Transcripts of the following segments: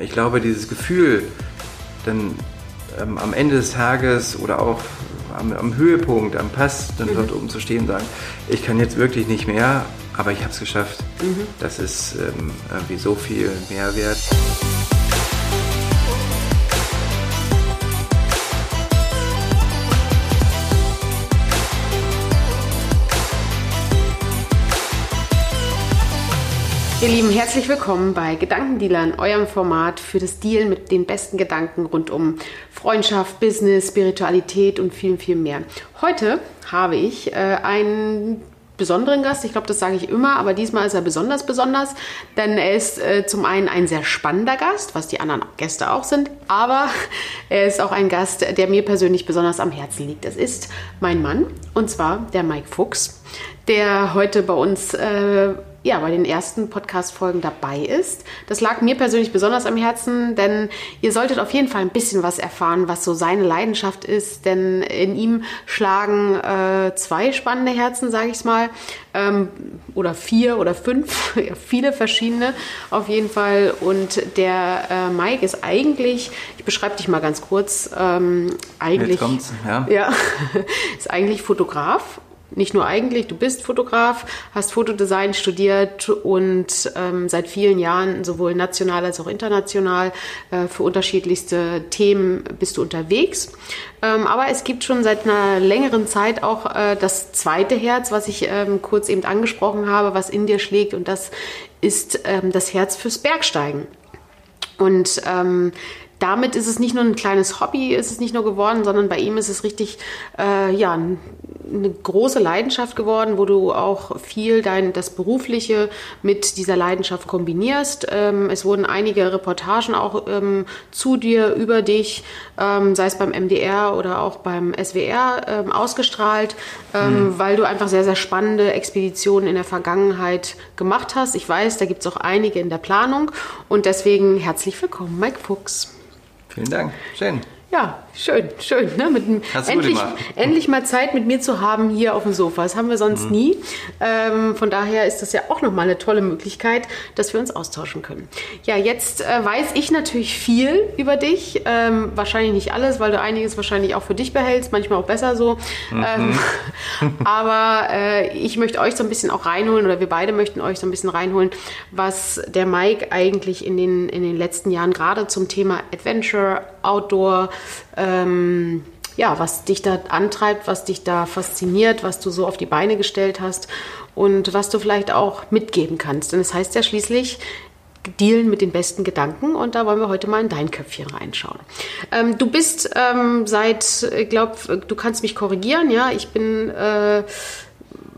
Ich glaube, dieses Gefühl, dann ähm, am Ende des Tages oder auch am, am Höhepunkt, am Pass, dann mhm. dort oben zu stehen und sagen, ich kann jetzt wirklich nicht mehr, aber ich habe es geschafft. Mhm. Das ist ähm, irgendwie so viel Mehrwert. Ihr Lieben, herzlich willkommen bei Gedankendealern, eurem Format für das Deal mit den besten Gedanken rund um Freundschaft, Business, Spiritualität und viel, viel mehr. Heute habe ich äh, einen besonderen Gast. Ich glaube, das sage ich immer, aber diesmal ist er besonders besonders, denn er ist äh, zum einen ein sehr spannender Gast, was die anderen Gäste auch sind, aber er ist auch ein Gast, der mir persönlich besonders am Herzen liegt. Es ist mein Mann und zwar der Mike Fuchs, der heute bei uns äh, ja, bei den ersten Podcast-Folgen dabei ist. Das lag mir persönlich besonders am Herzen, denn ihr solltet auf jeden Fall ein bisschen was erfahren, was so seine Leidenschaft ist, denn in ihm schlagen äh, zwei spannende Herzen, sage ich mal, ähm, oder vier oder fünf, ja, viele verschiedene auf jeden Fall. Und der äh, Mike ist eigentlich, ich beschreibe dich mal ganz kurz, ähm, eigentlich, ja. ja ist eigentlich Fotograf nicht nur eigentlich, du bist Fotograf, hast Fotodesign studiert und ähm, seit vielen Jahren sowohl national als auch international äh, für unterschiedlichste Themen bist du unterwegs. Ähm, aber es gibt schon seit einer längeren Zeit auch äh, das zweite Herz, was ich ähm, kurz eben angesprochen habe, was in dir schlägt und das ist ähm, das Herz fürs Bergsteigen. Und ähm, damit ist es nicht nur ein kleines Hobby, ist es nicht nur geworden, sondern bei ihm ist es richtig, äh, ja, eine große Leidenschaft geworden, wo du auch viel dein, das Berufliche mit dieser Leidenschaft kombinierst. Ähm, es wurden einige Reportagen auch ähm, zu dir, über dich, ähm, sei es beim MDR oder auch beim SWR ähm, ausgestrahlt, mhm. weil du einfach sehr, sehr spannende Expeditionen in der Vergangenheit gemacht hast. Ich weiß, da gibt es auch einige in der Planung und deswegen herzlich willkommen, Mike Fuchs. Vielen Dank. Schön. Ja, schön, schön. Ne? Mit, endlich, endlich mal Zeit mit mir zu haben hier auf dem Sofa. Das haben wir sonst mhm. nie. Ähm, von daher ist das ja auch nochmal eine tolle Möglichkeit, dass wir uns austauschen können. Ja, jetzt äh, weiß ich natürlich viel über dich. Ähm, wahrscheinlich nicht alles, weil du einiges wahrscheinlich auch für dich behältst. Manchmal auch besser so. Mhm. Ähm, aber äh, ich möchte euch so ein bisschen auch reinholen oder wir beide möchten euch so ein bisschen reinholen, was der Mike eigentlich in den, in den letzten Jahren gerade zum Thema Adventure, Outdoor, ähm, ja, was dich da antreibt, was dich da fasziniert, was du so auf die Beine gestellt hast und was du vielleicht auch mitgeben kannst. Denn es das heißt ja schließlich, dealen mit den besten Gedanken und da wollen wir heute mal in dein Köpfchen reinschauen. Ähm, du bist ähm, seit, ich glaube, du kannst mich korrigieren, ja, ich bin, äh,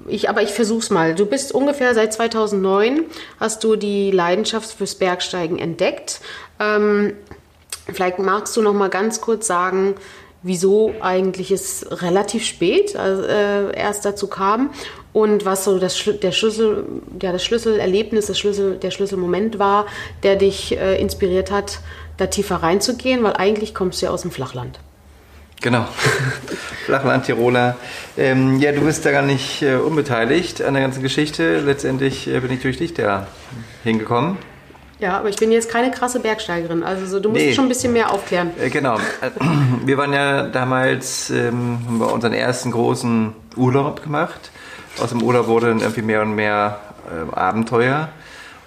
ich, aber ich versuch's mal. Du bist ungefähr seit 2009, hast du die Leidenschaft fürs Bergsteigen entdeckt. Ähm, Vielleicht magst du noch mal ganz kurz sagen, wieso eigentlich es relativ spät äh, erst dazu kam und was so das, der Schlüssel, ja, das Schlüsselerlebnis, das Schlüssel, der Schlüsselmoment war, der dich äh, inspiriert hat, da tiefer reinzugehen, weil eigentlich kommst du ja aus dem Flachland. Genau, Flachland Tiroler. Ähm, ja, du bist da gar nicht äh, unbeteiligt an der ganzen Geschichte. Letztendlich äh, bin ich durch dich da hingekommen. Ja, aber ich bin jetzt keine krasse Bergsteigerin. Also so, du musst nee. schon ein bisschen mehr aufklären. Äh, genau. Wir waren ja damals, ähm, haben wir unseren ersten großen Urlaub gemacht. Aus dem Urlaub wurde dann irgendwie mehr und mehr äh, Abenteuer.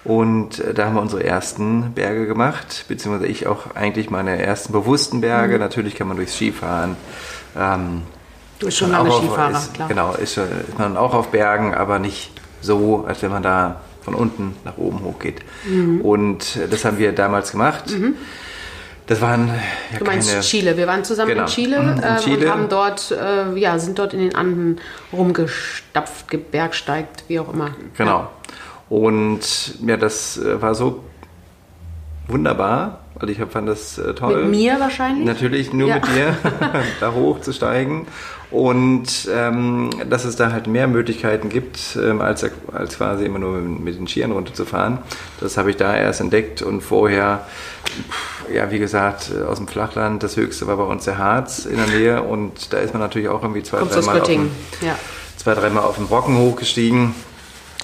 Und äh, da haben wir unsere ersten Berge gemacht, beziehungsweise ich auch eigentlich meine ersten bewussten Berge. Mhm. Natürlich kann man durchs Skifahren. Ähm, du bist schon lange Skifahrer, ist, klar. Genau, ist, ist man auch auf Bergen, aber nicht so, als wenn man da von unten nach oben hochgeht. Mhm. Und äh, das haben wir damals gemacht. Mhm. Das waren ja Du meinst keine, Chile. Wir waren zusammen genau. in Chile, mhm, in äh, Chile. und haben dort, äh, ja, sind dort in den Anden rumgestapft, gebergsteigt, wie auch immer. Genau. Ja. Und ja, das äh, war so wunderbar. Also ich fand das toll. Mit mir wahrscheinlich? Natürlich nur ja. mit dir, da hochzusteigen. Und ähm, dass es da halt mehr Möglichkeiten gibt, ähm, als, als quasi immer nur mit den Skiern runterzufahren. Das habe ich da erst entdeckt und vorher, ja, wie gesagt, aus dem Flachland, das höchste war bei uns der Harz in der Nähe und da ist man natürlich auch irgendwie zwei, dreimal auf, dem, ja. zwei, dreimal auf den Brocken hochgestiegen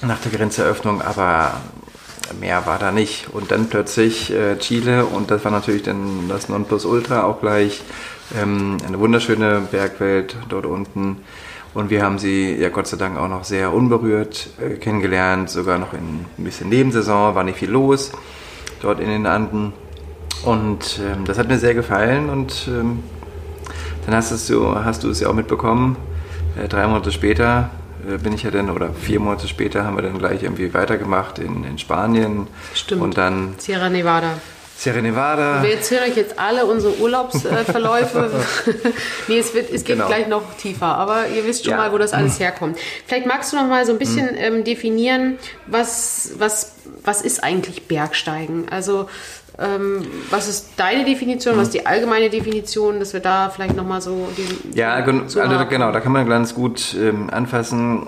nach der Grenzeröffnung, aber mehr war da nicht. Und dann plötzlich äh, Chile und das war natürlich dann das Nonplusultra auch gleich. Ähm, eine wunderschöne Bergwelt dort unten. Und wir haben sie ja Gott sei Dank auch noch sehr unberührt äh, kennengelernt, sogar noch in ein bisschen Nebensaison, war nicht viel los dort in den Anden. Und ähm, das hat mir sehr gefallen und ähm, dann hast, du, hast du es ja auch mitbekommen. Äh, drei Monate später äh, bin ich ja dann, oder vier Monate später haben wir dann gleich irgendwie weitergemacht in, in Spanien. Stimmt. Und dann Sierra Nevada. Sierra Nevada. Wir erzählen euch jetzt alle unsere Urlaubsverläufe. nee, es, wird, es geht Genau. gleich noch tiefer, aber ihr wisst schon Ja. mal, wo das alles herkommt. Vielleicht magst du noch mal so ein bisschen ähm, definieren, was, was, was ist eigentlich Bergsteigen? Also ähm, was ist deine Definition, was ist die allgemeine Definition, dass wir da vielleicht noch mal so den Ja, also genau, da kann man ganz gut ähm, anfassen.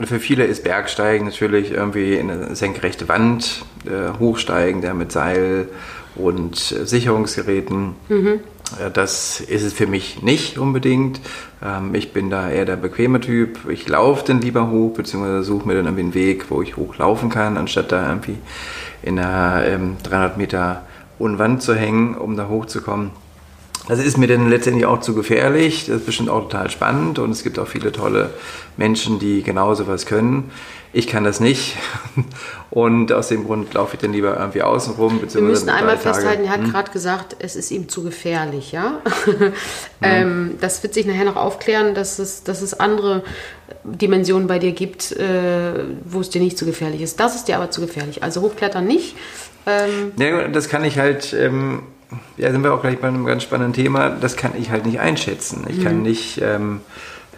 Also für viele ist Bergsteigen natürlich irgendwie in eine senkrechte Wand äh, hochsteigen, da mit Seil und äh, Sicherungsgeräten. Äh, das ist es für mich nicht unbedingt. Ähm, ich bin da eher der bequeme Typ. Ich laufe dann lieber hoch, beziehungsweise suche mir dann irgendwie einen Weg, wo ich hochlaufen kann, anstatt da irgendwie in einer ähm, 300 Meter hohen Wand zu hängen, um da hochzukommen. Das ist mir dann letztendlich auch zu gefährlich. Das ist bestimmt auch total spannend und es gibt auch viele tolle Menschen, die genauso was können. Ich kann das nicht und aus dem Grund laufe ich dann lieber irgendwie außen rum. Wir müssen einmal. Hm? festhalten, er hat gerade gesagt, es ist ihm zu gefährlich, ja. ähm, das wird sich nachher noch aufklären, dass es, dass es andere Dimensionen bei dir gibt, äh, wo es dir nicht zu gefährlich ist. Das ist dir aber zu gefährlich. Also hochklettern nicht. Ähm, Ja, das kann ich halt, ähm, ja, sind wir auch gleich bei einem ganz spannenden Thema, das kann ich halt nicht einschätzen. Ich kann nicht ähm,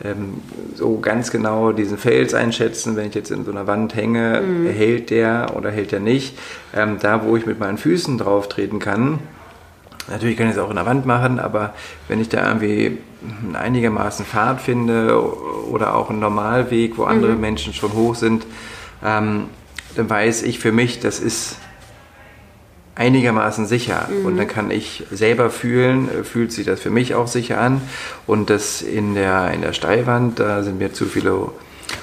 ähm, so ganz genau diesen Fels einschätzen, wenn ich jetzt in so einer Wand hänge, hält der oder hält der nicht. Ähm, da, wo ich mit meinen Füßen drauf treten kann, Natürlich kann ich es auch in der Wand machen, aber wenn ich da irgendwie einigermaßen Pfad finde oder auch einen Normalweg, wo andere Menschen schon hoch sind, ähm, dann weiß ich für mich, das ist einigermaßen sicher. Und dann kann ich selber fühlen, äh, fühlt sich das für mich auch sicher an. Und das in der, in der Steilwand, da sind mir zu viele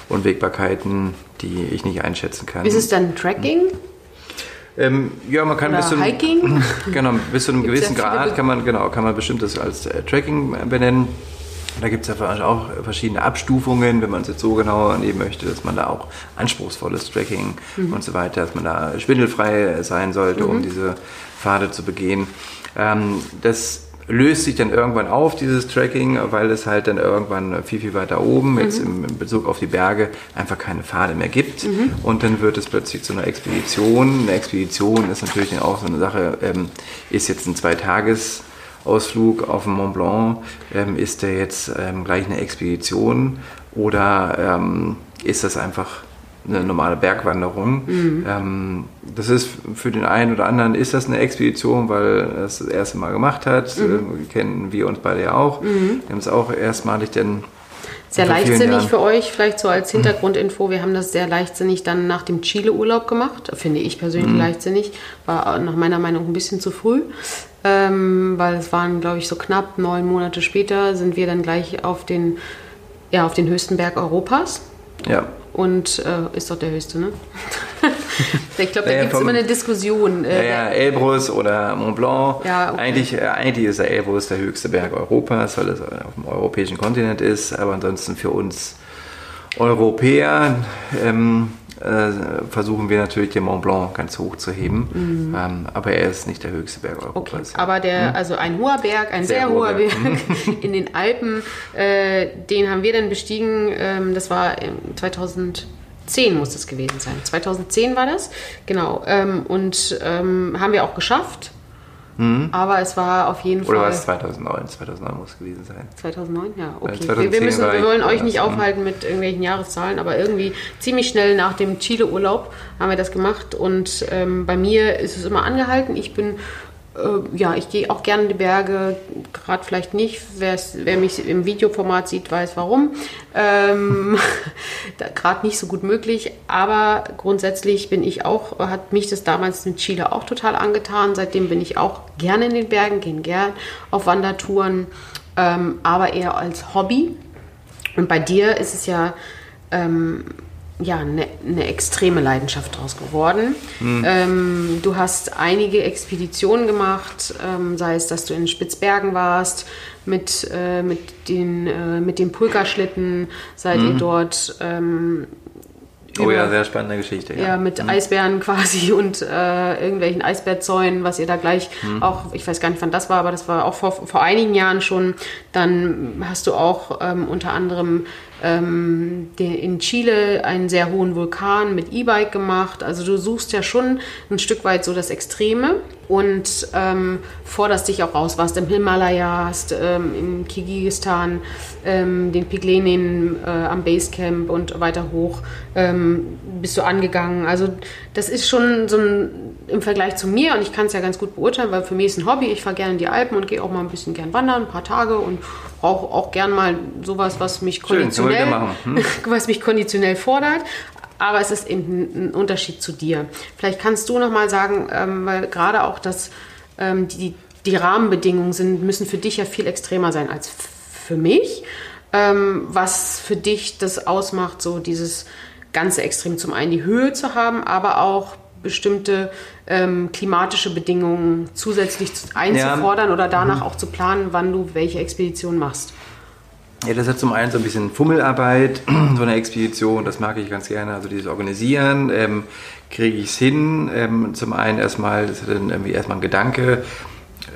Unwägbarkeiten, die ich nicht einschätzen kann. ist es dann Tracking Ähm, ja, man kann oder bis zu einem, Hiking? genau, bis zu einem gewissen Grad kann man, genau, kann man bestimmt das als äh, Tracking benennen. Da gibt es ja auch verschiedene Abstufungen, wenn man es jetzt so genau nehmen möchte, dass man da auch anspruchsvolles Tracking Mhm. und so weiter, dass man da schwindelfrei sein sollte, um diese Pfade zu begehen. Ähm, das löst sich dann irgendwann auf, dieses Tracking, weil es halt dann irgendwann viel, viel weiter oben, jetzt im in Bezug auf die Berge, einfach keine Pfade mehr gibt. Und dann wird es plötzlich zu einer Expedition. Eine Expedition ist natürlich dann auch so eine Sache, ähm, ist jetzt ein Zweitages- Ausflug auf den Mont Blanc, ähm, ist der jetzt ähm, gleich eine Expedition oder ähm, ist das einfach eine normale Bergwanderung? Ähm, das ist für den einen oder anderen ist das eine Expedition, weil er es das erste Mal gemacht hat. Ähm, kennen wir uns beide ja auch. Wir haben es auch erstmalig dann Sehr leichtsinnig für euch, vielleicht so als Hintergrundinfo. Wir haben das sehr leichtsinnig dann nach dem Chile-Urlaub gemacht. Finde ich Mhm. persönlich leichtsinnig. War nach meiner Meinung ein bisschen zu früh. Ähm, weil es waren, glaube ich, so knapp neun Monate später sind wir dann gleich auf den, ja, auf den höchsten Berg Europas. Ja. Und äh, ist doch der höchste, ne? ich glaube, da Naja, gibt es immer eine Diskussion. Ja, Äh, ja, Elbrus oder Mont Blanc. Ja, okay. eigentlich, äh, eigentlich ist der Elbrus der höchste Berg Europas, weil es auf dem europäischen Kontinent ist. Aber ansonsten für uns Europäer ähm, äh, versuchen wir natürlich den Mont Blanc ganz hoch zu heben. Ähm, aber er ist nicht der höchste Berg Mhm. Okay, Europas. aber der, also ein hoher Berg, ein sehr, Sehr hoher Berg Berg. in den Alpen, äh, den haben wir dann bestiegen, ähm, das war im 2010 muss das gewesen sein. 2010 war das, genau. Ähm, und ähm, haben wir auch geschafft, aber es war auf jeden Mhm. Oder war Fall... es 2009? 2009 muss es gewesen sein. 2009, ja, okay. 2010 wir, wir, müssen, wir wollen euch nicht ne? aufhalten mit irgendwelchen Jahreszahlen, aber irgendwie ziemlich schnell nach dem Chile-Urlaub haben wir das gemacht und ähm, bei mir ist es immer angehalten. Ich bin, äh, ja, ich gehe auch gerne in die Berge, gerade vielleicht nicht. Wer's, wer mich im Videoformat sieht, weiß warum. Ähm, gerade nicht so gut möglich, aber grundsätzlich bin ich auch, hat mich das damals in Chile auch total angetan. Seitdem bin ich auch gerne in den Bergen, gehe gern auf Wandertouren, ähm, aber eher als Hobby. Und bei dir ist es ja, ähm, ja, eine, eine extreme Leidenschaft daraus geworden. Mhm. Ähm, du hast einige Expeditionen gemacht, ähm, sei es, dass du in Spitzbergen warst, mit, äh, mit, den, äh, mit dem Pulkaschlitten, seid mhm. ihr dort ähm, Oh ja, sehr spannende Geschichte. Ja, ja mit mhm. Eisbären quasi und äh, irgendwelchen Eisbärzäunen, was ihr da gleich mhm. auch, ich weiß gar nicht, wann das war, aber das war auch vor, vor einigen Jahren schon. Dann hast du auch ähm, unter anderem ähm, in Chile einen sehr hohen Vulkan mit E-Bike gemacht. Also du suchst ja schon ein Stück weit so das Extreme und ähm, forderst dich auch raus. Warst im Himalaya, hast ähm, im Kirgisistan ähm, den Piglenin äh, am Basecamp und weiter hoch ähm, bist du angegangen. Also das ist schon so ein im Vergleich zu mir und ich kann es ja ganz gut beurteilen, weil für mich ist ein Hobby. Ich fahre gerne in die Alpen und gehe auch mal ein bisschen gern wandern, ein paar Tage und brauche auch gern mal sowas, was mich konditionell, hm? was mich konditionell fordert. Aber es ist eben ein Unterschied zu dir. Vielleicht kannst du noch mal sagen, ähm, weil gerade auch das, ähm, die, die Rahmenbedingungen sind, müssen für dich ja viel extremer sein als für mich. Ähm, was für dich das ausmacht, so dieses ganze Extrem zum einen die Höhe zu haben, aber auch bestimmte ähm, klimatische Bedingungen zusätzlich einzufordern ja. oder danach mhm. auch zu planen, wann du welche Expedition machst? Ja, das hat zum einen so ein bisschen Fummelarbeit, so eine Expedition, das mag ich ganz gerne, also dieses Organisieren, ähm, kriege ich es hin. Ähm, zum einen erstmal, das ist dann irgendwie erstmal ein Gedanke,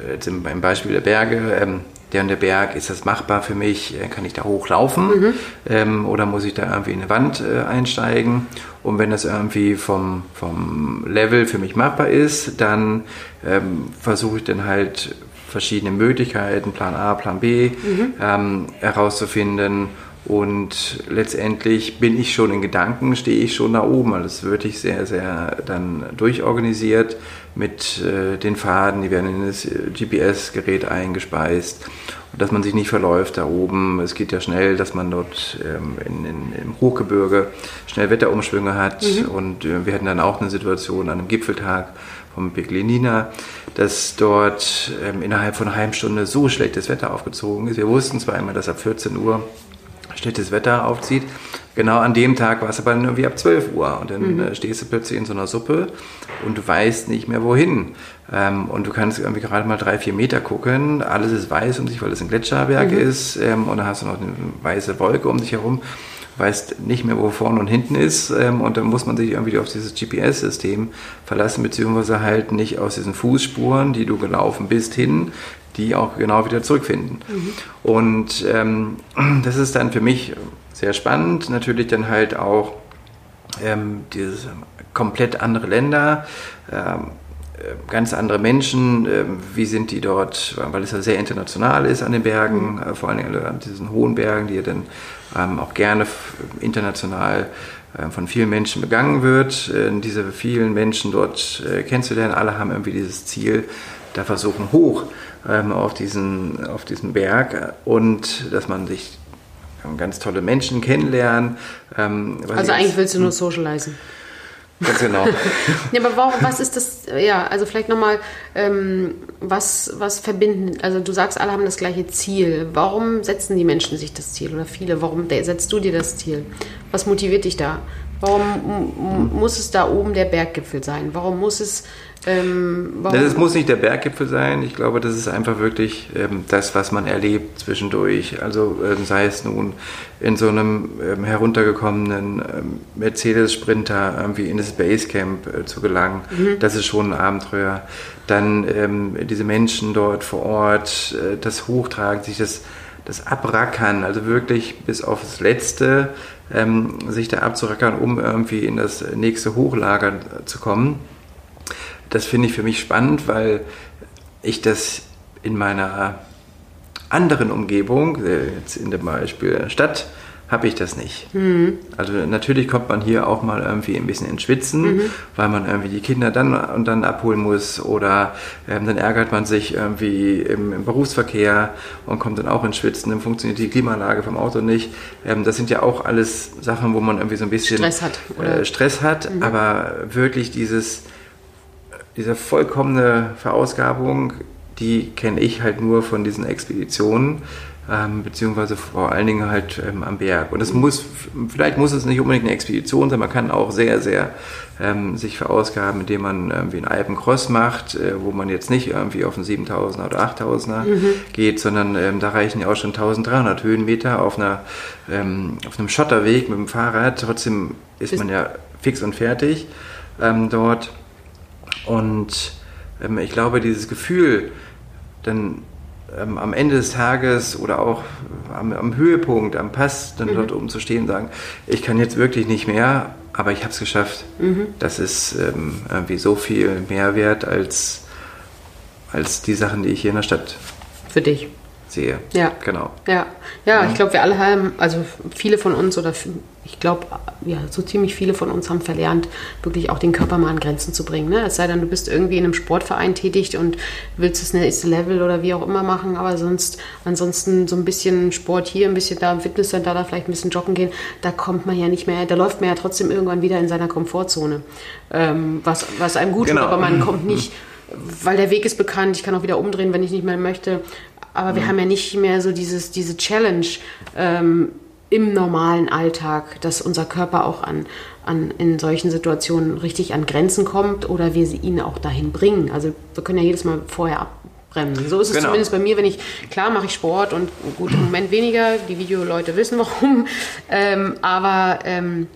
äh, zum, beim Beispiel der Berge, ähm, der und der Berg, ist das machbar für mich? Äh, kann ich da hochlaufen? Mhm. Ähm, oder muss ich da irgendwie in eine Wand äh, einsteigen? Und wenn das irgendwie vom, vom Level für mich machbar ist, dann ähm, versuche ich dann halt verschiedene Möglichkeiten, Plan A, Plan B, mhm. ähm, herauszufinden. Und letztendlich bin ich schon in Gedanken, stehe ich schon da oben. Also es ist wirklich sehr, sehr dann durchorganisiert mit äh, den Faden, die werden in das GPS-Gerät eingespeist. Und dass man sich nicht verläuft da oben. Es geht ja schnell, dass man dort ähm, in, in, im Hochgebirge schnell Wetterumschwünge hat. Mhm. Und äh, wir hatten dann auch eine Situation an einem Gipfeltag vom Piglenina, dass dort ähm, innerhalb von einer halben Stunde so schlechtes Wetter aufgezogen ist. Wir wussten zwar immer, dass ab 14 Uhr schlechtes Wetter aufzieht. Genau an dem Tag war es aber irgendwie ab 12 Uhr und dann mhm. Äh, stehst du plötzlich in so einer Suppe und du weißt nicht mehr wohin. Ähm, und du kannst irgendwie gerade mal drei, vier Meter gucken, alles ist weiß um dich, weil es ein Gletscherberg mhm. ist ähm, und dann hast du noch eine weiße Wolke um dich herum weißt nicht mehr, wo vorne und hinten ist ähm, und dann muss man sich irgendwie auf dieses GPS-System verlassen, beziehungsweise halt nicht aus diesen Fußspuren, die du gelaufen bist, hin, die auch genau wieder zurückfinden. Mhm. Und ähm, das ist dann für mich sehr spannend, natürlich dann halt auch ähm, dieses komplett andere Länder, ähm, äh, ganz andere Menschen, ähm, wie sind die dort, weil es ja sehr international ist an den Bergen, mhm. äh, vor allem an diesen hohen Bergen, die ja dann ähm, auch gerne international äh, von vielen Menschen begangen wird. Diese vielen Menschen dort kennenzulernen, alle haben irgendwie dieses Ziel, da versuchen hoch ähm, auf, diesen, auf diesen Berg und dass man sich ganz tolle Menschen kennenlernen. also eigentlich willst du nur socialisen. Ganz genau. ja, aber warum, was ist das, ja, also vielleicht nochmal, ähm, was, was verbinden, also du sagst, alle haben das gleiche Ziel. Warum setzen die Menschen sich das Ziel oder viele? Warum setzt du dir das Ziel? Was motiviert dich da? Warum muss es da oben der Berggipfel sein? Warum muss es ähm, das muss nicht der Berggipfel sein. Ich glaube, das ist einfach wirklich ähm, das, was man erlebt zwischendurch. Also ähm, sei es nun in so einem ähm, heruntergekommenen ähm, Mercedes-Sprinter irgendwie in das Basecamp äh, zu gelangen. Mhm. Das ist schon ein Abenteuer. Dann ähm, diese Menschen dort vor Ort, äh, das Hochtragen, sich das, das Abrackern, also wirklich bis auf das Letzte sich da abzurackern, um irgendwie in das nächste Hochlager zu kommen das finde ich für mich spannend, weil ich das in meiner anderen Umgebung, jetzt in dem Beispiel Stadt, habe ich das nicht. Mhm. Also natürlich kommt man hier auch mal irgendwie ein bisschen ins Schwitzen, mhm. weil man irgendwie die Kinder dann und dann abholen muss oder ähm, dann ärgert man sich irgendwie im, im, Berufsverkehr und kommt dann auch ins Schwitzen, dann funktioniert die Klimaanlage vom Auto nicht. Ähm, das sind ja auch alles Sachen, wo man irgendwie so ein bisschen Stress hat. Äh, Stress hat, mhm. aber wirklich dieses diese vollkommene Verausgabung, die kenne ich halt nur von diesen Expeditionen. ähm, beziehungsweise vor allen Dingen halt ähm, am Berg. Und es muss, vielleicht muss es nicht unbedingt eine Expedition sein, man kann auch sehr, sehr ähm, sich verausgaben, indem man irgendwie einen Alpencross macht, äh, wo man jetzt nicht irgendwie auf einen 7000er oder 8000er mhm. geht, sondern ähm, da reichen ja auch schon 1300 Höhenmeter auf, einer, ähm, auf einem Schotterweg mit dem Fahrrad. Trotzdem ist man ja fix und fertig ähm, dort. Und ähm, ich glaube, dieses Gefühl, dann ähm, am Ende des Tages oder auch am, am Höhepunkt, am Pass, dann mhm. dort oben zu stehen und sagen, ich kann jetzt wirklich nicht mehr, aber ich habe es geschafft. Mhm. Das ist ähm, irgendwie so viel mehr wert als, als die Sachen, die ich hier in der Stadt für dich sehe. Ja. Genau. Ja, ja, ja. ich glaube, wir alle haben, also viele von uns oder ich glaube, ja, so ziemlich viele von uns haben verlernt, wirklich auch den Körper mal an Grenzen zu bringen. Ne? Es sei denn, du bist irgendwie in einem Sportverein tätig und willst das nächste Level oder wie auch immer machen, aber sonst, ansonsten so ein bisschen Sport hier, ein bisschen da im Fitnesscenter, da vielleicht ein bisschen joggen gehen, da kommt man ja nicht mehr, da läuft man ja trotzdem irgendwann wieder in seiner Komfortzone, ähm, was, was einem gut genau. tut, aber man kommt nicht weil der Weg ist bekannt, ich kann auch wieder umdrehen, wenn ich nicht mehr möchte. Aber wir mhm. haben ja nicht mehr so dieses, diese Challenge ähm, im normalen Alltag, dass unser Körper auch an, an, in solchen Situationen richtig an Grenzen kommt oder wir ihn auch dahin bringen. Also wir können ja jedes Mal vorher abbremsen. So ist es genau. zumindest bei mir, wenn ich, klar mache ich Sport und gut, im Moment weniger, die Videoleute wissen warum, ähm, aber ähm,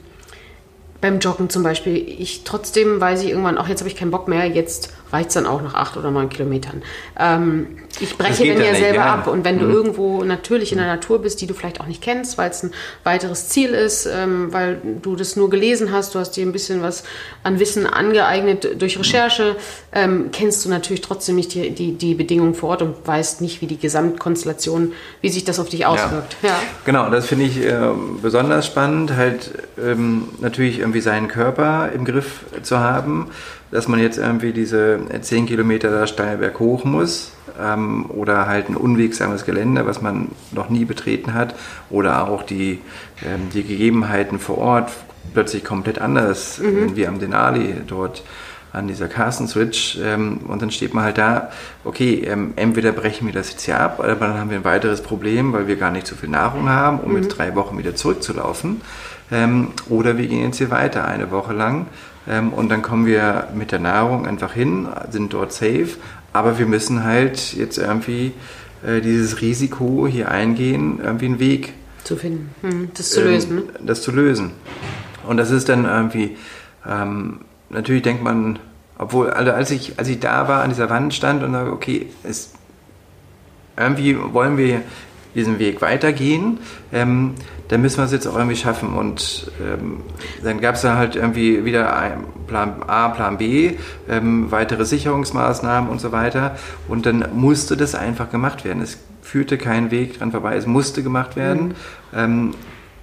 beim Joggen zum Beispiel, ich trotzdem weiß ich irgendwann, auch jetzt habe ich keinen Bock mehr, jetzt reicht es dann auch nach acht oder neun Kilometern. Ähm, ich breche dann ja selber ja. ab. Und wenn mhm. du irgendwo natürlich in der Natur bist, die du vielleicht auch nicht kennst, weil es ein weiteres Ziel ist, ähm, weil du das nur gelesen hast, du hast dir ein bisschen was an Wissen angeeignet durch Recherche, ähm, kennst du natürlich trotzdem nicht die, die, die Bedingungen vor Ort und weißt nicht, wie die Gesamtkonstellation, wie sich das auf dich auswirkt. Ja. ja. Genau, das finde ich äh, besonders spannend, halt ähm, natürlich irgendwie seinen Körper im Griff zu haben dass man jetzt irgendwie diese 10 Kilometer da steil berghoch muss ähm, oder halt ein unwegsames Gelände, was man noch nie betreten hat oder auch die, ähm, die Gegebenheiten vor Ort plötzlich komplett anders, mhm. wie am Denali dort an dieser Carsten Switch ähm, und dann steht man halt da, okay, ähm, entweder brechen wir das jetzt hier ab, aber dann haben wir ein weiteres Problem, weil wir gar nicht so viel Nahrung haben, um mhm. jetzt drei Wochen wieder zurückzulaufen. Ähm, oder wir gehen jetzt hier weiter eine Woche lang ähm, und dann kommen wir mit der Nahrung einfach hin, sind dort safe, aber wir müssen halt jetzt irgendwie äh, dieses Risiko hier eingehen, irgendwie einen Weg zu finden, hm, das zu lösen. Ne? Das zu lösen. Und das ist dann irgendwie, ähm, natürlich denkt man, obwohl, also als ich, als ich da war, an dieser Wand stand und sage, okay, es, irgendwie wollen wir diesen Weg weitergehen, ähm, dann müssen wir es jetzt auch irgendwie schaffen. Und ähm, dann gab es da halt irgendwie wieder Plan A, Plan B, ähm, weitere Sicherungsmaßnahmen und so weiter. Und dann musste das einfach gemacht werden. Es führte kein Weg dran vorbei, es musste gemacht werden. Mhm. Ähm,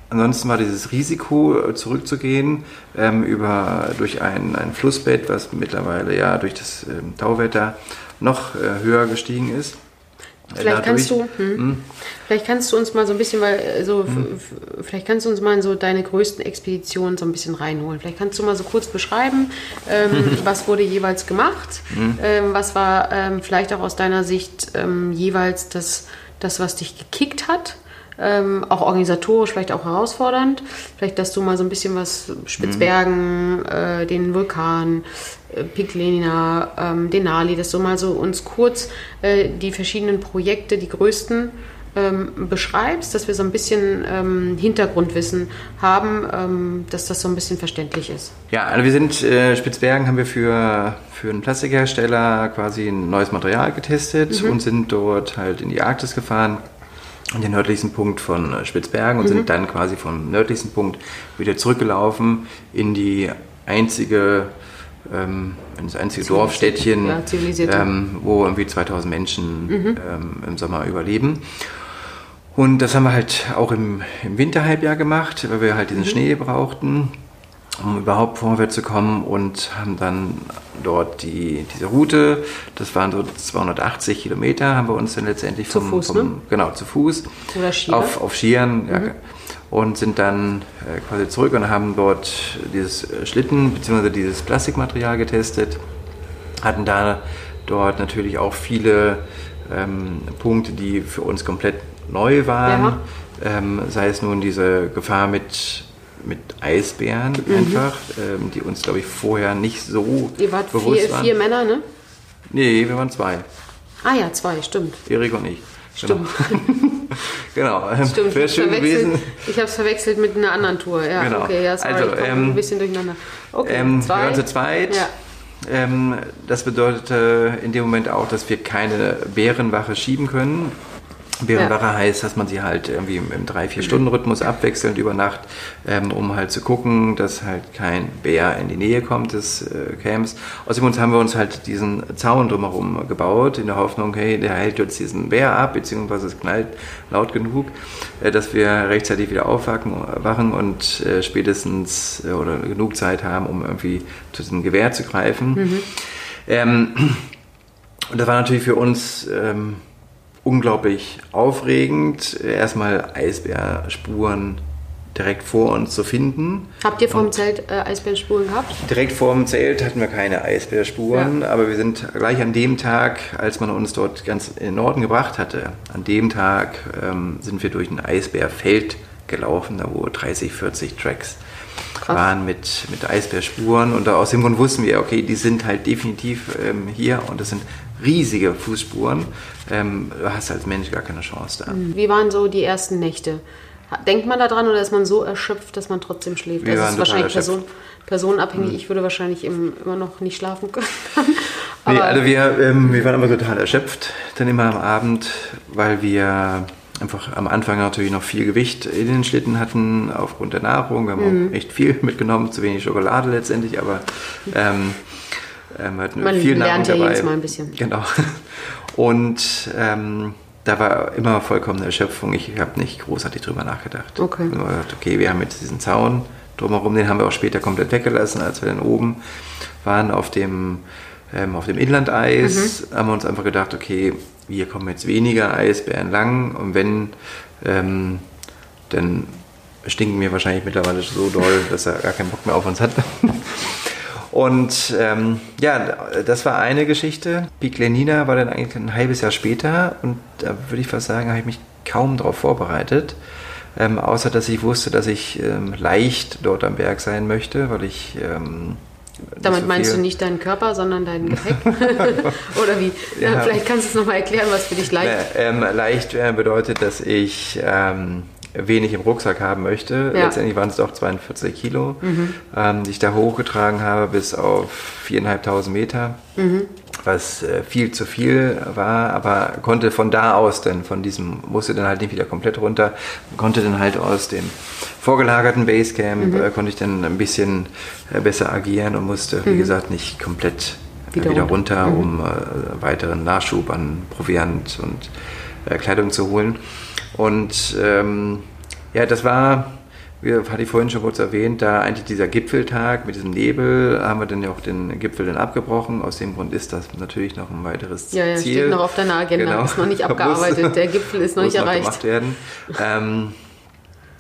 ansonsten war dieses Risiko, äh, zurückzugehen ähm, über, durch ein, ein Flussbett, was mittlerweile ja durch das ähm, Tauwetter noch äh, höher gestiegen ist. Vielleicht kannst du, hm, hm. vielleicht kannst du uns mal so ein bisschen, weil äh, so, hm. vielleicht kannst du uns mal so deine größten Expeditionen so ein bisschen reinholen. Vielleicht kannst du mal so kurz beschreiben, ähm, was wurde jeweils gemacht, hm. ähm, was war ähm, vielleicht auch aus deiner Sicht ähm, jeweils das, das, was dich gekickt hat. Ähm, auch organisatorisch vielleicht auch herausfordernd. Vielleicht, dass du mal so ein bisschen was Spitzbergen, mhm. äh, den Vulkan, äh, Piclenina, ähm, Denali, dass du mal so uns kurz äh, die verschiedenen Projekte, die größten, ähm, beschreibst, dass wir so ein bisschen ähm, Hintergrundwissen haben, ähm, dass das so ein bisschen verständlich ist. Ja, also wir sind, äh, Spitzbergen haben wir für, für einen Plastikhersteller quasi ein neues Material getestet mhm. und sind dort halt in die Arktis gefahren, an den nördlichsten Punkt von äh, Spitzbergen und mhm. sind dann quasi vom nördlichsten Punkt wieder zurückgelaufen in die einzige ähm, das einzige Dorfstädtchen, ja, ähm, wo irgendwie 2000 Menschen mhm. ähm, im Sommer überleben. Und das haben wir halt auch im, im Winterhalbjahr gemacht, weil wir halt diesen mhm. Schnee brauchten, um überhaupt vorwärts zu kommen und haben dann dort die, diese Route, das waren so 280 Kilometer, haben wir uns dann letztendlich vom, zu Fuß, vom, ne? genau, zu Fuß Oder Skier? auf, auf Skiern, mhm. ja, und sind dann äh, quasi zurück und haben dort dieses Schlitten bzw. dieses Plastikmaterial getestet. Hatten da dort natürlich auch viele ähm, Punkte, die für uns komplett neu waren. Ja. Ähm, sei es nun diese Gefahr mit, mit Eisbären mhm. einfach, ähm, die uns, glaube ich, vorher nicht so Ihr wart bewusst vier, waren. vier Männer, ne? Nee, wir waren zwei. Ah ja, zwei, stimmt. Erik und ich. Stimmt. Genau. genau. Stimmt, wäre schön gewesen. Ich habe es verwechselt mit einer anderen Tour. Ja, genau. okay, ja, sorry, also, ähm, ein bisschen durcheinander. Okay, ähm, zwei. Wir waren zu zweit. Ja. Ähm, das bedeutet in dem Moment auch, dass wir keine Bärenwache schieben können. Bärenwache ja. heißt, dass man sie halt irgendwie im 3-4-Stunden-Rhythmus abwechselnd über Nacht, ähm, um halt zu gucken, dass halt kein Bär in die Nähe kommt des äh, Camps. Außerdem haben wir uns halt diesen Zaun drumherum gebaut, in der Hoffnung, hey, der hält jetzt diesen Bär ab, beziehungsweise es knallt laut genug, äh, dass wir rechtzeitig wieder aufwachen und äh, spätestens äh, oder genug Zeit haben, um irgendwie zu diesem Gewehr zu greifen. Mhm. Ähm, und das war natürlich für uns... Ähm, unglaublich aufregend, erstmal Eisbärspuren direkt vor uns zu finden. Habt ihr vor dem Zelt äh, Eisbärspuren gehabt? Direkt vor dem Zelt hatten wir keine Eisbärspuren, ja. aber wir sind gleich an dem Tag, als man uns dort ganz in den Norden gebracht hatte, an dem Tag ähm, sind wir durch ein Eisbärfeld gelaufen, da wo 30, 40 Tracks Krass. waren mit, mit Eisbärspuren und aus dem Grund wussten wir, okay, die sind halt definitiv ähm, hier und das sind riesige Fußspuren. Ähm, du hast als Mensch gar keine Chance da. Mhm. Wie waren so die ersten Nächte? Denkt man daran oder ist man so erschöpft, dass man trotzdem schläft? Wir das ist wahrscheinlich Person, personenabhängig. Mhm. Ich würde wahrscheinlich immer noch nicht schlafen können. nee, also wir, ähm, wir waren immer total erschöpft, dann immer am Abend, weil wir einfach am Anfang natürlich noch viel Gewicht in den Schlitten hatten aufgrund der Nahrung. Wir haben mhm. auch echt viel mitgenommen, zu wenig Schokolade letztendlich, aber ähm, ähm, hatten Man viel lernt Nahrung ja dabei. jedes Mal ein bisschen. Genau. Und ähm, da war immer vollkommene Erschöpfung. Ich habe nicht großartig drüber nachgedacht. Okay. Ich gedacht, okay, wir haben jetzt diesen Zaun drumherum, den haben wir auch später komplett weggelassen, als wir dann oben waren auf dem, ähm, auf dem Inlandeis. Mhm. Haben wir uns einfach gedacht, okay, hier kommen jetzt weniger Eisbären lang und wenn, ähm, dann stinken wir wahrscheinlich mittlerweile so doll, dass er gar keinen Bock mehr auf uns hat. Und ähm, ja, das war eine Geschichte. Pik Lenina war dann eigentlich ein halbes Jahr später und da würde ich fast sagen, habe ich mich kaum darauf vorbereitet. Ähm, außer dass ich wusste, dass ich ähm, leicht dort am Berg sein möchte, weil ich ähm, damit so meinst du nicht deinen Körper, sondern dein Gepäck? Oder wie? Ja. Vielleicht kannst du es nochmal erklären, was für dich leicht ist. Ähm, leicht äh, bedeutet, dass ich ähm, wenig im Rucksack haben möchte. Ja. Letztendlich waren es doch 42 Kilo, mhm. ähm, die ich da hochgetragen habe bis auf 4.500 Meter, mhm. was äh, viel zu viel war, aber konnte von da aus dann, von diesem, musste dann halt nicht wieder komplett runter, konnte dann halt aus dem vorgelagerten Basecamp, mhm. äh, konnte ich dann ein bisschen äh, besser agieren und musste, wie mhm. gesagt, nicht komplett äh, wieder, wieder runter, mhm. um äh, weiteren Nachschub an Proviant und äh, Kleidung zu holen. Und ähm, ja, das war, wie hatte ich vorhin schon kurz erwähnt, da eigentlich dieser Gipfeltag mit diesem Nebel, haben wir dann ja auch den Gipfel dann abgebrochen. Aus dem Grund ist das natürlich noch ein weiteres ja, ja, Ziel. steht noch auf deiner Agenda, genau. ist noch nicht abgearbeitet, der Gipfel ist noch nicht erreicht. Noch gemacht werden. ähm,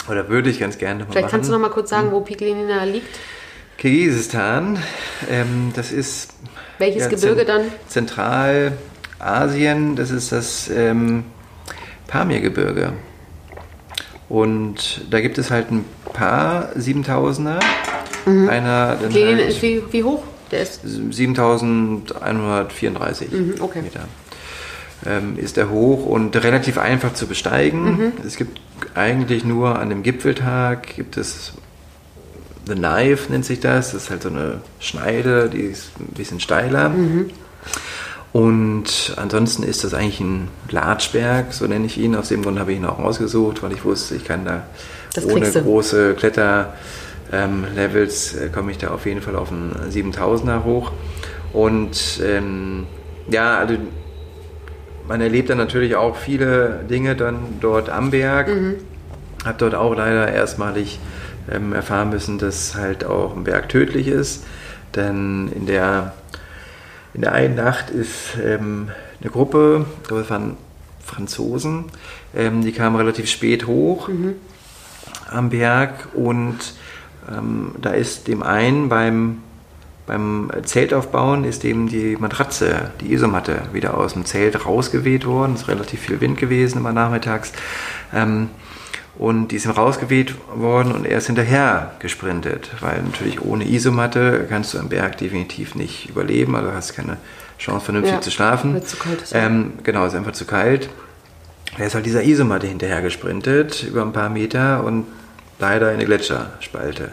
oder würde ich ganz gerne noch Vielleicht machen. kannst du noch mal kurz sagen, wo Piglinina liegt? Kirgisistan, ähm, das ist... Welches ja, Gebirge dann? Zentralasien, das ist das ähm, Pamirgebirge. Und da gibt es halt ein paar 7000er. Mhm. Einer okay, halt wie, wie, hoch der ist? 7134 mhm, okay. Meter. Ähm, ist er hoch und relativ einfach zu besteigen. Mhm. Es gibt eigentlich nur an dem Gipfeltag gibt es The Knife nennt sich das. Das ist halt so eine Schneide, die ist ein bisschen steiler. Mhm. Und ansonsten ist das eigentlich ein Latschberg, so nenne ich ihn. Aus dem Grund habe ich ihn auch ausgesucht, weil ich wusste, ich kann da das ohne große Kletterlevels ähm, äh, komme ich da auf jeden Fall auf einen 7000er hoch. Und ähm, ja, also man erlebt dann natürlich auch viele Dinge dann dort am Berg. Mhm. Habe dort auch leider erstmalig ähm, erfahren müssen, dass halt auch ein Berg tödlich ist. Denn in der in der einen Nacht ist ähm, eine Gruppe, ich glaube, es waren Franzosen, ähm, die kamen relativ spät hoch mhm. am Berg und ähm, da ist dem einen beim beim Zelt aufbauen ist eben die Matratze, die Isomatte, wieder aus dem Zelt rausgeweht worden. Es ist relativ viel Wind gewesen immer nachmittags. Ähm, und die sind rausgeweht worden und er ist hinterher gesprintet, weil natürlich ohne Isomatte kannst du am Berg definitiv nicht überleben, also hast keine Chance vernünftig Ja, zu schlafen. weil es zu kalt ist. Ähm, genau, es ist einfach zu kalt. Er ist halt dieser Isomatte hinterher gesprintet über ein paar Meter und leider in eine Gletscherspalte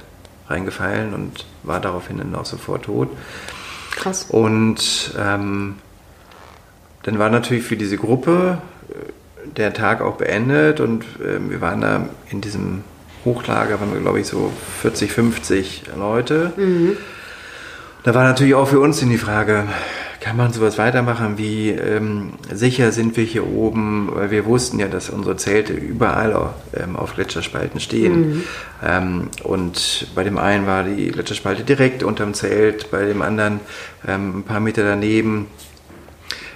reingefallen und war daraufhin dann auch sofort tot. Krass. Und ähm, dann war natürlich für diese Gruppe äh, der Tag auch beendet und ähm, wir waren da in diesem Hochlager, waren wir glaube ich so 40, 50 Leute. Da war natürlich auch für uns in die Frage, kann man sowas weitermachen? Wie ähm, sicher sind wir hier oben? Weil wir wussten ja, dass unsere Zelte überall auf, ähm, auf Gletscherspalten stehen. Ähm, und bei dem einen war die Gletscherspalte direkt unterm Zelt, bei dem anderen ähm, ein paar Meter daneben.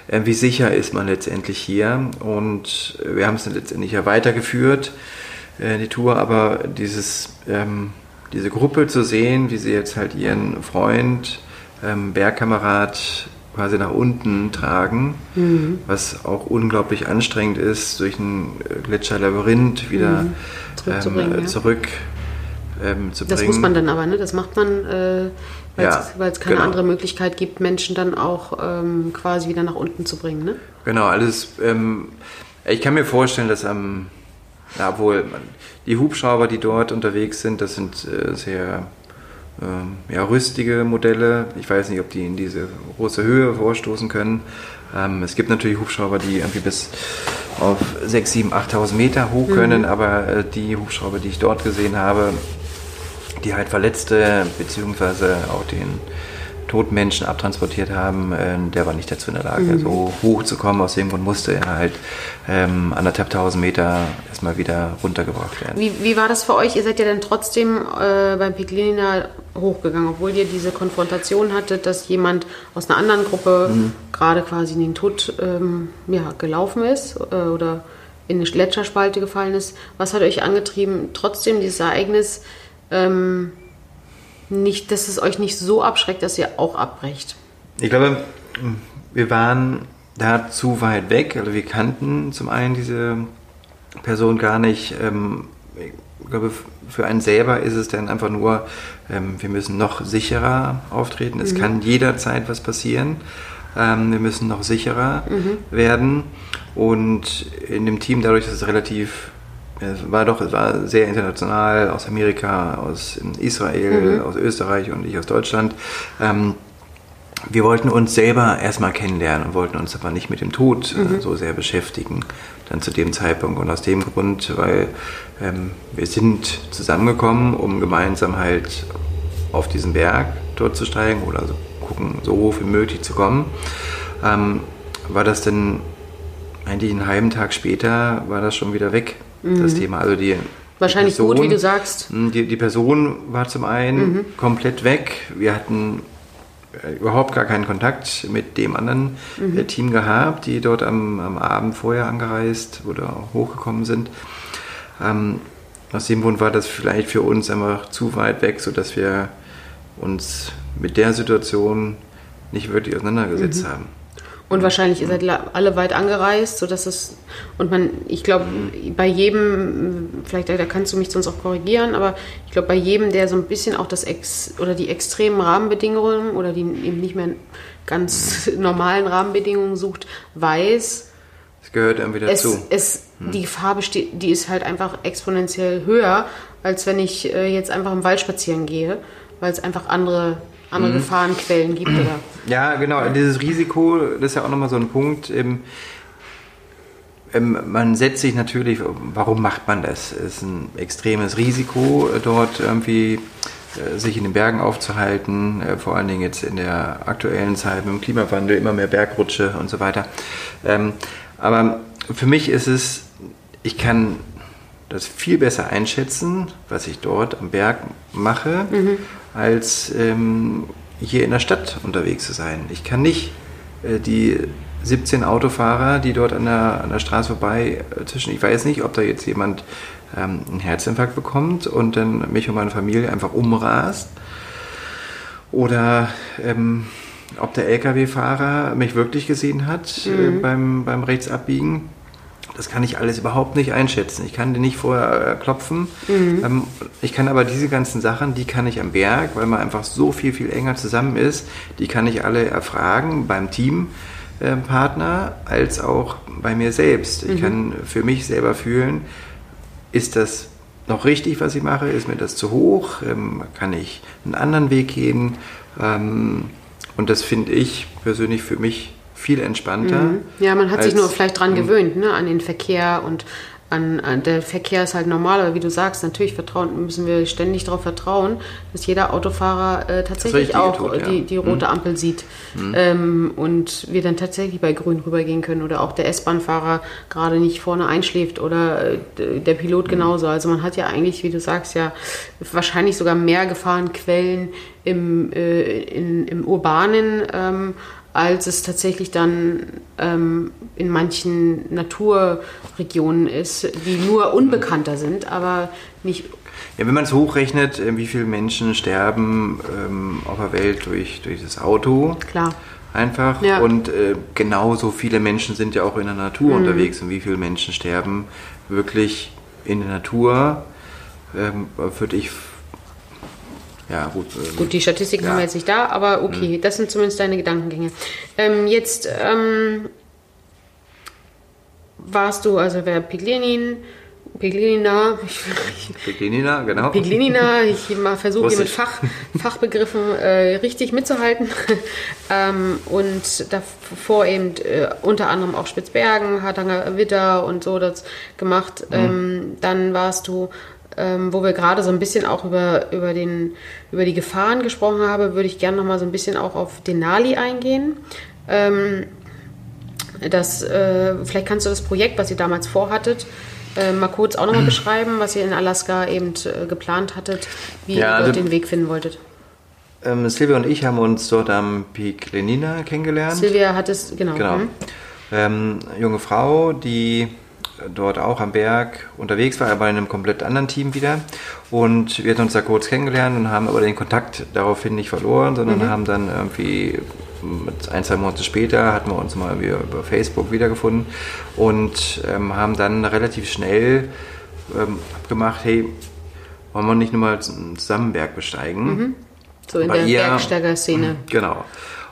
Ähm, wie sicher ist man letztendlich hier? Und wir haben es dann letztendlich ja weitergeführt, äh, die Tour, aber dieses, ähm, diese Gruppe zu sehen, wie sie jetzt halt ihren Freund, ähm, Bergkamerad quasi nach unten tragen, was auch unglaublich anstrengend ist, durch ein äh, Gletscherlabyrinth wieder Zurückzubringen, ähm, ja. zurück ähm, zu Das bringen. muss man dann aber, ne? Das macht man, äh, weil Ja, es keine genau. andere Möglichkeit gibt, Menschen dann auch ähm, quasi wieder nach unten zu bringen, ne? Genau, alles. Ähm, ich kann mir vorstellen, dass am, ja, obwohl die Hubschrauber, die dort unterwegs sind, das sind äh, sehr ähm, ja, rüstige Modelle. Ich weiß nicht, ob die in diese große Höhe vorstoßen können. Ähm, es gibt natürlich Hubschrauber, die irgendwie bis auf 6, 7, 8.000 Meter hoch können, aber äh, die Hubschrauber, die ich dort gesehen habe, die halt Verletzte beziehungsweise auch den toten Menschen abtransportiert haben, äh, der war nicht dazu in der Lage, so hoch zu kommen. Aus dem Grund musste er halt ähm, anderthalb tausend Meter erstmal wieder runtergebracht werden. Wie, wie war das für euch? Ihr seid ja dann trotzdem äh, beim Peglinina hochgegangen, obwohl ihr diese Konfrontation hattet, dass jemand aus einer anderen Gruppe Mhm. gerade quasi in den Tod ähm, ja, gelaufen ist äh, oder in eine Gletscherspalte gefallen ist. Was hat euch angetrieben, trotzdem dieses Ereignis ähm, nicht, dass es euch nicht so abschreckt, dass ihr auch abbrecht? Ich glaube, wir waren da zu weit weg. Also wir kannten zum einen diese Person gar nicht. Ähm, Ich glaube, für einen selber ist es dann einfach nur, ähm, wir müssen noch sicherer auftreten. Es kann jederzeit was passieren. Ähm, Wir müssen noch sicherer werden. Und in dem Team, dadurch, dass es relativ es war doch, es war sehr international, aus Amerika, aus Israel, aus Österreich und ich aus Deutschland. Ähm, wir wollten uns selber erstmal kennenlernen und wollten uns aber nicht mit dem Tod äh, so sehr beschäftigen, dann zu dem Zeitpunkt. Und aus dem Grund, weil ähm, wir sind zusammengekommen, um gemeinsam halt auf diesen Berg dort zu steigen oder so gucken, so hoch wie möglich zu kommen, ähm, war das dann eigentlich einen halben Tag später war das schon wieder weg, das Thema. Also die Wahrscheinlich die gut, wie Person- du sagst. die, die Person war zum einen Mhm. komplett weg. Wir hatten äh, überhaupt gar keinen Kontakt mit dem anderen Mhm. äh, Team gehabt, die dort am, am Abend vorher angereist oder hochgekommen sind. Ähm, aus dem Grund war das vielleicht für uns einfach zu weit weg, sodass wir uns mit der Situation nicht wirklich auseinandergesetzt Mhm. haben. Und wahrscheinlich ihr seid alle weit angereist, sodass es und man, ich glaube, bei jedem, vielleicht da kannst du mich sonst auch korrigieren, aber ich glaube, bei jedem, der so ein bisschen auch das Ex oder die extremen Rahmenbedingungen oder die eben nicht mehr ganz normalen Rahmenbedingungen sucht, weiß, Es gehört irgendwie es, dazu. es, die Gefahr besteht, die ist halt einfach exponentiell höher, als wenn ich äh, jetzt einfach im Wald spazieren gehe, weil es einfach andere, andere Gefahrenquellen gibt. Oder, Ja, genau. Dieses Risiko, das ist ja auch nochmal so ein Punkt. Ähm, man setzt sich natürlich, warum macht man das? Es ist ein extremes Risiko, dort irgendwie äh, sich in den Bergen aufzuhalten, äh, vor allen Dingen jetzt in der aktuellen Zeit mit dem Klimawandel, immer mehr Bergrutsche und so weiter. Ähm, aber für mich ist es, ich kann das viel besser einschätzen, was ich dort am Berg mache, als ähm, hier in der Stadt unterwegs zu sein. Ich kann nicht äh, die 17 Autofahrer, die dort an der, an der Straße vorbei äh, zwischen, ich weiß nicht, ob da jetzt jemand ähm, einen Herzinfarkt bekommt und dann mich und meine Familie einfach umrast. Oder ähm, ob der Lkw-Fahrer mich wirklich gesehen hat äh, Mhm. äh, beim, beim Rechtsabbiegen. Das kann ich alles überhaupt nicht einschätzen. Ich kann den nicht vorher äh, klopfen. Mhm. Ähm, ich kann aber diese ganzen Sachen, die kann ich am Berg, weil man einfach so viel, viel enger zusammen ist, die kann ich alle erfragen beim Teampartner als auch bei mir selbst. Ich kann für mich selber fühlen, ist das noch richtig, was ich mache? Ist mir das zu hoch? Ähm, kann ich einen anderen Weg gehen? Ähm, und das finde ich persönlich für mich viel entspannter. Mhm. Ja, man hat sich nur vielleicht dran gewöhnt, ne, an den Verkehr und an, an der Verkehr ist halt normal, aber wie du sagst, natürlich vertrauen, müssen wir ständig darauf vertrauen, dass jeder Autofahrer äh, tatsächlich auch tut, ja. Mhm. die, die rote Ampel sieht ähm, und wir dann tatsächlich bei Grün rübergehen können oder auch der S-Bahn-Fahrer gerade nicht vorne einschläft oder äh, der Mhm. Pilot genauso. Also man hat ja eigentlich, wie du sagst, ja wahrscheinlich sogar mehr Gefahrenquellen im, äh, in, im urbanen ähm, als es tatsächlich dann ähm, in manchen Naturregionen ist, die nur unbekannter sind, aber nicht. Ja, wenn man es hochrechnet, äh, wie viele Menschen sterben ähm, auf der Welt durch, durch das Auto, Klar. einfach. Ja. Und äh, genauso viele Menschen sind ja auch in der Natur unterwegs. Und wie viele Menschen sterben wirklich in der Natur, ähm, würde ich. Ja, gut. ähm, Gut, die Statistiken Ja. haben wir jetzt nicht da, aber okay, das sind zumindest deine Gedankengänge. Ähm, jetzt ähm, warst du, also wer Piglenin, ich, Piglenina, genau. Piglenina, ich mal versuche hier mit. Fach, Fachbegriffen äh, richtig mitzuhalten. ähm, und davor eben äh, unter anderem auch Spitzbergen, Hardanger Witter und so das gemacht. Ähm, dann warst du, ähm, wo wir gerade so ein bisschen auch über, über, den, über die Gefahren gesprochen haben, würde ich gerne noch mal so ein bisschen auch auf Denali eingehen. Ähm, das, äh, vielleicht kannst du das Projekt, was ihr damals vorhattet, äh, mal kurz auch nochmal beschreiben, was ihr in Alaska eben äh, geplant hattet, wie Ja, ihr dort also- den Weg finden wolltet. Ähm, Silvia und ich haben uns dort am Peak Lenina kennengelernt. Silvia hat es, genau. Genau. mhm. Ähm, junge Frau, die dort auch am Berg unterwegs war, aber in einem komplett anderen Team wieder. Und wir hatten uns da kurz kennengelernt und haben aber den Kontakt daraufhin nicht verloren, sondern Mhm. haben dann irgendwie ein, zwei Monate später hatten wir uns mal über Facebook wiedergefunden und ähm, haben dann relativ schnell ähm, abgemacht, hey, wollen wir nicht nur mal zusammen einen Berg besteigen? So in Bei der ihr- Bergsteiger-Szene. Genau.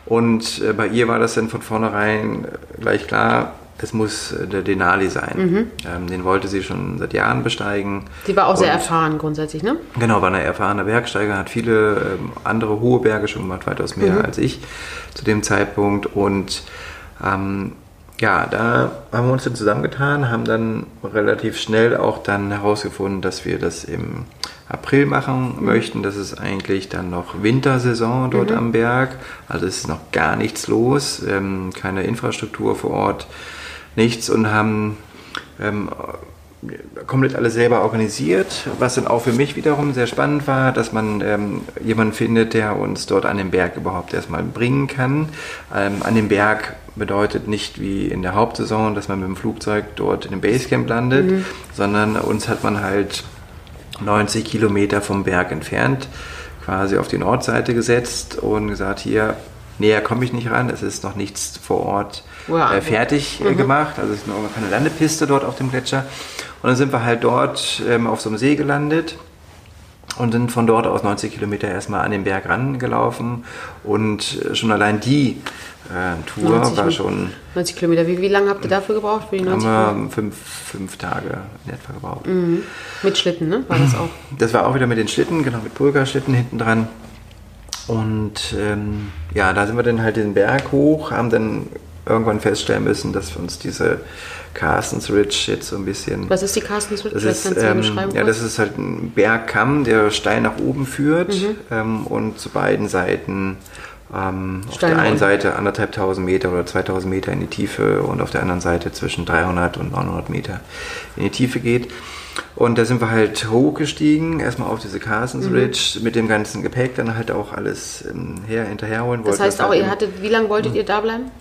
Und äh, bei ihr war das dann von vornherein äh, gleich klar, es muss äh, der Denali sein. Ähm, den wollte sie schon seit Jahren besteigen. Die war auch sehr erfahren grundsätzlich, ne? Genau, war eine erfahrene Bergsteiger, hat viele ähm, andere hohe Berge schon gemacht, weitaus mehr als ich zu dem Zeitpunkt. Und ähm, ja, da haben wir uns dann zusammengetan, haben dann relativ schnell auch dann herausgefunden, dass wir das im April machen möchten. Das ist eigentlich dann noch Wintersaison dort am Berg. Also es ist noch gar nichts los, ähm, keine Infrastruktur vor Ort, nichts und haben ähm, komplett alles selber organisiert, was dann auch für mich wiederum sehr spannend war, dass man ähm, jemanden findet, der uns dort an den Berg überhaupt erstmal bringen kann. Ähm, an den Berg bedeutet nicht wie in der Hauptsaison, dass man mit dem Flugzeug dort in dem Basecamp landet, sondern uns hat man halt 90 Kilometer vom Berg entfernt quasi auf die Nordseite gesetzt und gesagt, hier näher komme ich nicht ran, es ist noch nichts vor Ort Wow. äh, fertig äh, gemacht, also es ist noch keine Landepiste dort auf dem Gletscher. Und dann sind wir halt dort ähm, auf so einem See gelandet und sind von dort aus 90 Kilometer erstmal an den Berg rangelaufen und äh, schon allein die äh, Tour 90 war schon, 90 Kilometer. Wie, wie lange habt ihr dafür gebraucht für die 90 Kilometer? haben wir fünf, fünf Tage in etwa gebraucht. Mit Schlitten, ne? War das auch? Das war auch wieder mit den Schlitten, genau, mit Pulverschlitten hinten dran. Und ähm, ja, da sind wir dann halt den Berg hoch, haben dann irgendwann feststellen müssen, dass wir uns diese Carstens Ridge jetzt so ein bisschen. Was ist die Carstens Ridge? Das ist, ähm, ja, das ist halt ein Bergkamm, der steil nach oben führt ähm, und zu beiden Seiten ähm, auf der einen. Seite anderthalb tausend Meter oder 2000 Meter in die Tiefe und auf der anderen Seite zwischen 300 und 900 Meter in die Tiefe geht. Und da sind wir halt hochgestiegen, erstmal auf diese Carsons Mhm. Ridge mit dem ganzen Gepäck, dann halt auch alles ähm, her, hinterherholen Das heißt das auch, halt ihr hattet, wie lange wolltet ihr da bleiben?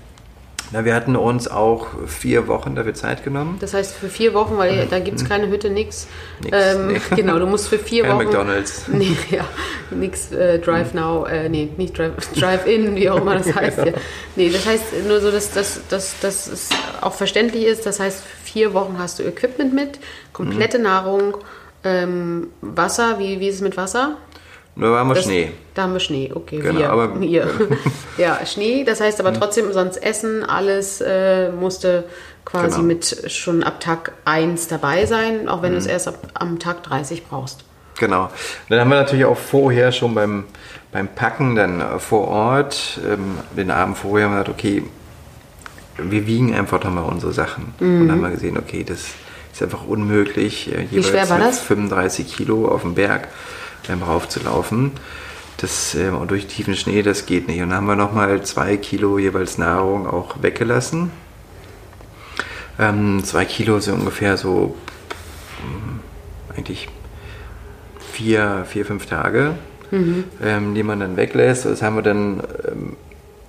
Na, wir hatten uns auch vier Wochen dafür Zeit genommen. Das heißt für vier Wochen, weil da gibt es keine Hütte, nix. Nix, ähm, nee. Genau, du musst für vier Kein Wochen. McDonald's. Nee, ja, nix äh, Drive Now, äh, nee, nicht Drive, Drive-In, wie auch immer das heißt. Ja. Nee, das heißt nur so, dass, dass, dass, dass es auch verständlich ist. Das heißt, für vier Wochen hast du Equipment mit, komplette Nahrung, ähm, Wasser. Wie, wie ist es mit Wasser? Nur war mal Das- Schnee. Da haben wir Schnee, okay. Genau, wir, aber- wir. ja, Schnee, das heißt aber trotzdem, sonst Essen, alles äh, musste quasi Genau. mit schon ab Tag 1 dabei sein, auch wenn Mhm. du es erst ab, am Tag 30 brauchst. Genau. Dann haben wir natürlich auch vorher schon beim, beim Packen dann äh, vor Ort, ähm, den Abend vorher, haben wir gesagt, okay, wir wiegen einfach nochmal unsere Sachen. Und dann haben wir gesehen, okay, das ist einfach unmöglich, äh, jeweils schwer war das? 35 Kilo auf dem Berg ähm, raufzulaufen. Das, ähm, und durch tiefen Schnee, das geht nicht. Und dann haben wir nochmal zwei Kilo jeweils Nahrung auch weggelassen. Ähm, zwei Kilo sind ungefähr so mm, eigentlich vier, vier, fünf Tage, ähm, die man dann weglässt. Das haben wir dann ähm,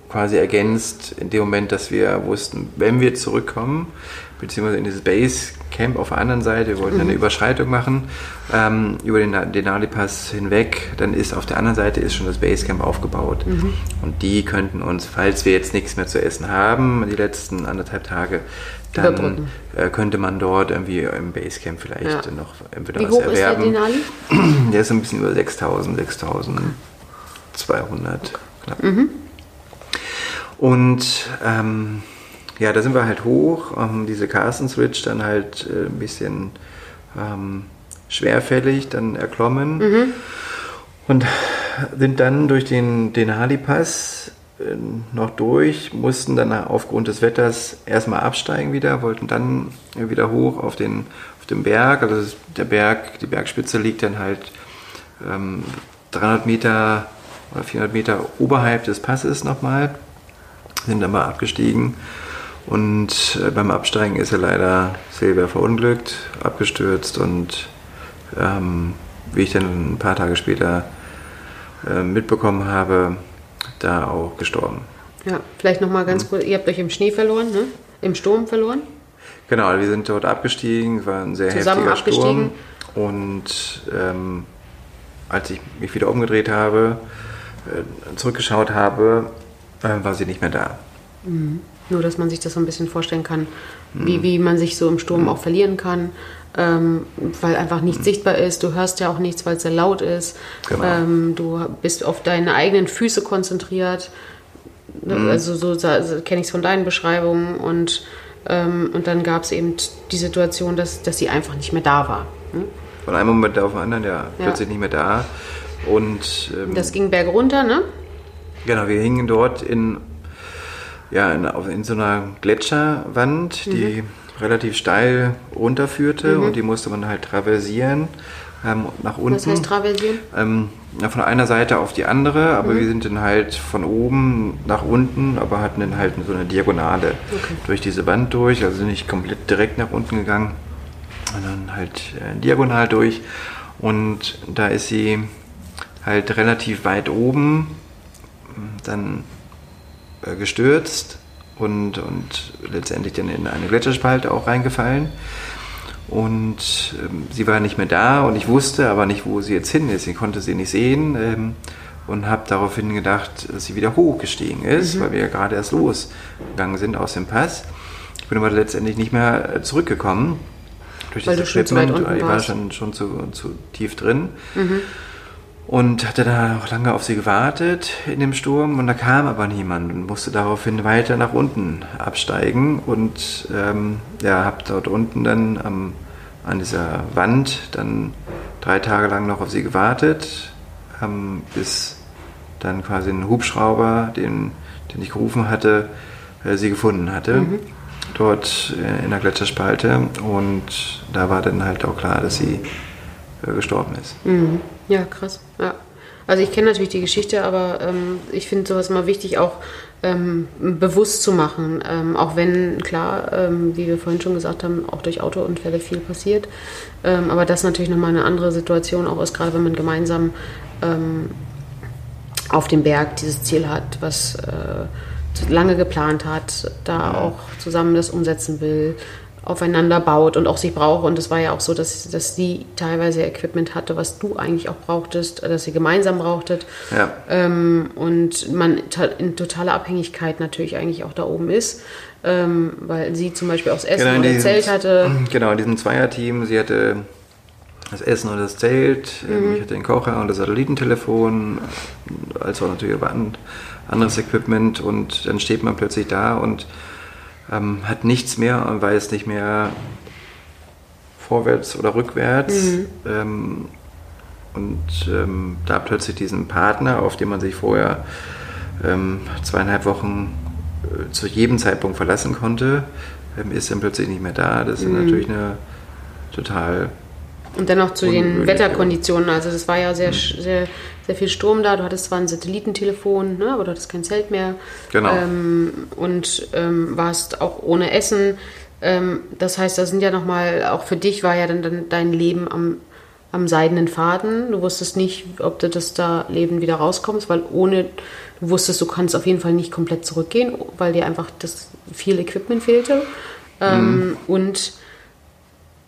quasi ergänzt in dem Moment, dass wir wussten, wenn wir zurückkommen, beziehungsweise in dieses Base Camp auf der anderen Seite, wir wollten eine Überschreitung machen, ähm, über den Denali-Pass hinweg, dann ist auf der anderen Seite ist schon das Basecamp aufgebaut. Und die könnten uns, falls wir jetzt nichts mehr zu essen haben, die letzten anderthalb Tage, dann äh, könnte man dort irgendwie im Basecamp vielleicht Ja. noch entweder Wie was hoch ist der erwerben. Denali? Der ist ein bisschen über 6000, 6200 knapp. Und ähm, ja, da sind wir halt hoch, ähm, diese Carstens Ridge dann halt äh, ein bisschen ähm, schwerfällig dann erklommen und sind dann durch den Denali-Pass äh, noch durch, mussten dann aufgrund des Wetters erstmal absteigen wieder, wollten dann wieder hoch auf den, auf den Berg. Also der Berg, die Bergspitze liegt dann halt ähm, 300 Meter oder 400 Meter oberhalb des Passes nochmal, sind dann mal abgestiegen. Und äh, beim Absteigen ist er leider Silvia verunglückt, abgestürzt und ähm, wie ich dann ein paar Tage später äh, mitbekommen habe, da auch gestorben. Ja, vielleicht nochmal Mhm. ganz kurz, ihr habt euch im Schnee verloren, ne? Im Sturm verloren? Genau, wir sind dort abgestiegen, es war ein sehr Zusammen heftiger abgestiegen? Sturm. Und ähm, als ich mich wieder umgedreht habe, äh, zurückgeschaut habe, äh, war sie nicht mehr da. Nur, dass man sich das so ein bisschen vorstellen kann, Mhm. wie, wie man sich so im Sturm auch verlieren kann, ähm, weil einfach nichts sichtbar ist. Du hörst ja auch nichts, weil es sehr laut ist. Genau. Ähm, du bist auf deine eigenen Füße konzentriert. Mhm. Also so, so kenne ich es von deinen Beschreibungen. Und, ähm, und dann gab es eben die Situation, dass, dass sie einfach nicht mehr da war. ne? Von einem Moment auf den anderen, ja, Ja. plötzlich nicht mehr da. Und ähm, Das ging bergunter, ne? Genau, wir hingen dort in, ja, in, auf, in so einer Gletscherwand, die relativ steil runterführte und die musste man halt traversieren ähm, nach unten. Was heißt traversieren? ähm, ja, von einer Seite auf die andere, aber wir sind dann halt von oben nach unten, aber hatten dann halt so eine Diagonale durch diese Wand durch, also nicht komplett direkt nach unten gegangen, sondern halt äh, diagonal durch. Und da ist sie halt relativ weit oben dann gestürzt und, und letztendlich dann in eine Gletscherspalte auch reingefallen. Und ähm, sie war nicht mehr da und ich wusste aber nicht, wo sie jetzt hin ist. Ich konnte sie nicht sehen ähm, und habe daraufhin gedacht, dass sie wieder hochgestiegen ist, weil wir ja gerade erst losgegangen sind aus dem Pass. Ich bin aber letztendlich nicht mehr äh, zurückgekommen. Durch Weil das Equipment, ich war schon, schon zu, zu tief drin. Und hatte da auch lange auf sie gewartet in dem Sturm? Und da kam aber niemand und musste daraufhin weiter nach unten absteigen. Und ähm, ja, habe dort unten dann am, an dieser Wand dann drei Tage lang noch auf sie gewartet, ähm, bis dann quasi ein Hubschrauber, den, den ich gerufen hatte, äh, sie gefunden hatte. Dort äh, in der Gletscherspalte. Und da war dann halt auch klar, dass sie gestorben ist. Mhm. Ja, krass. Ja. Also ich kenne natürlich die Geschichte, aber ähm, ich finde sowas immer wichtig, auch ähm, bewusst zu machen. Ähm, auch wenn, klar, ähm, wie wir vorhin schon gesagt haben, auch durch Autounfälle viel passiert. Ähm, aber das natürlich nochmal eine andere Situation auch ist, gerade wenn man gemeinsam ähm, auf dem Berg dieses Ziel hat, was äh, lange geplant hat, da auch zusammen das umsetzen will, aufeinander baut und auch sich braucht. Und es war ja auch so, dass, dass sie teilweise Equipment hatte, was du eigentlich auch brauchtest, dass sie gemeinsam brauchtet. Ja. Ähm, und man in totaler Abhängigkeit natürlich eigentlich auch da oben ist, ähm, weil sie zum Beispiel auch das Essen Genau, oder diesem- Zelt hatte. Genau, in diesem Zweierteam. Sie hatte das Essen und das Zelt. ähm, Ich hatte den Kocher und das Satellitentelefon. Als auch natürlich aber an, anderes Equipment. Und dann steht man plötzlich da und ähm, hat nichts mehr und weiß nicht mehr vorwärts oder rückwärts. Ähm, und ähm, da plötzlich diesen Partner, auf den man sich vorher ähm, zweieinhalb Wochen äh, zu jedem Zeitpunkt verlassen konnte, ähm, ist dann plötzlich nicht mehr da. Das ist natürlich eine total Und dennoch zu den Wetterkonditionen. Also das war ja sehr, sch- sehr, sehr viel Sturm da. Du hattest zwar ein Satellitentelefon, ne, aber du hattest kein Zelt mehr. Genau. Ähm, und ähm, warst auch ohne Essen. Ähm, das heißt, da sind ja nochmal, auch für dich war ja dann, dann dein Leben am, am seidenen Faden. Du wusstest nicht, ob du das da Leben wieder rauskommst, weil ohne, du wusstest, du kannst auf jeden Fall nicht komplett zurückgehen, weil dir einfach das viel Equipment fehlte. Ähm, Und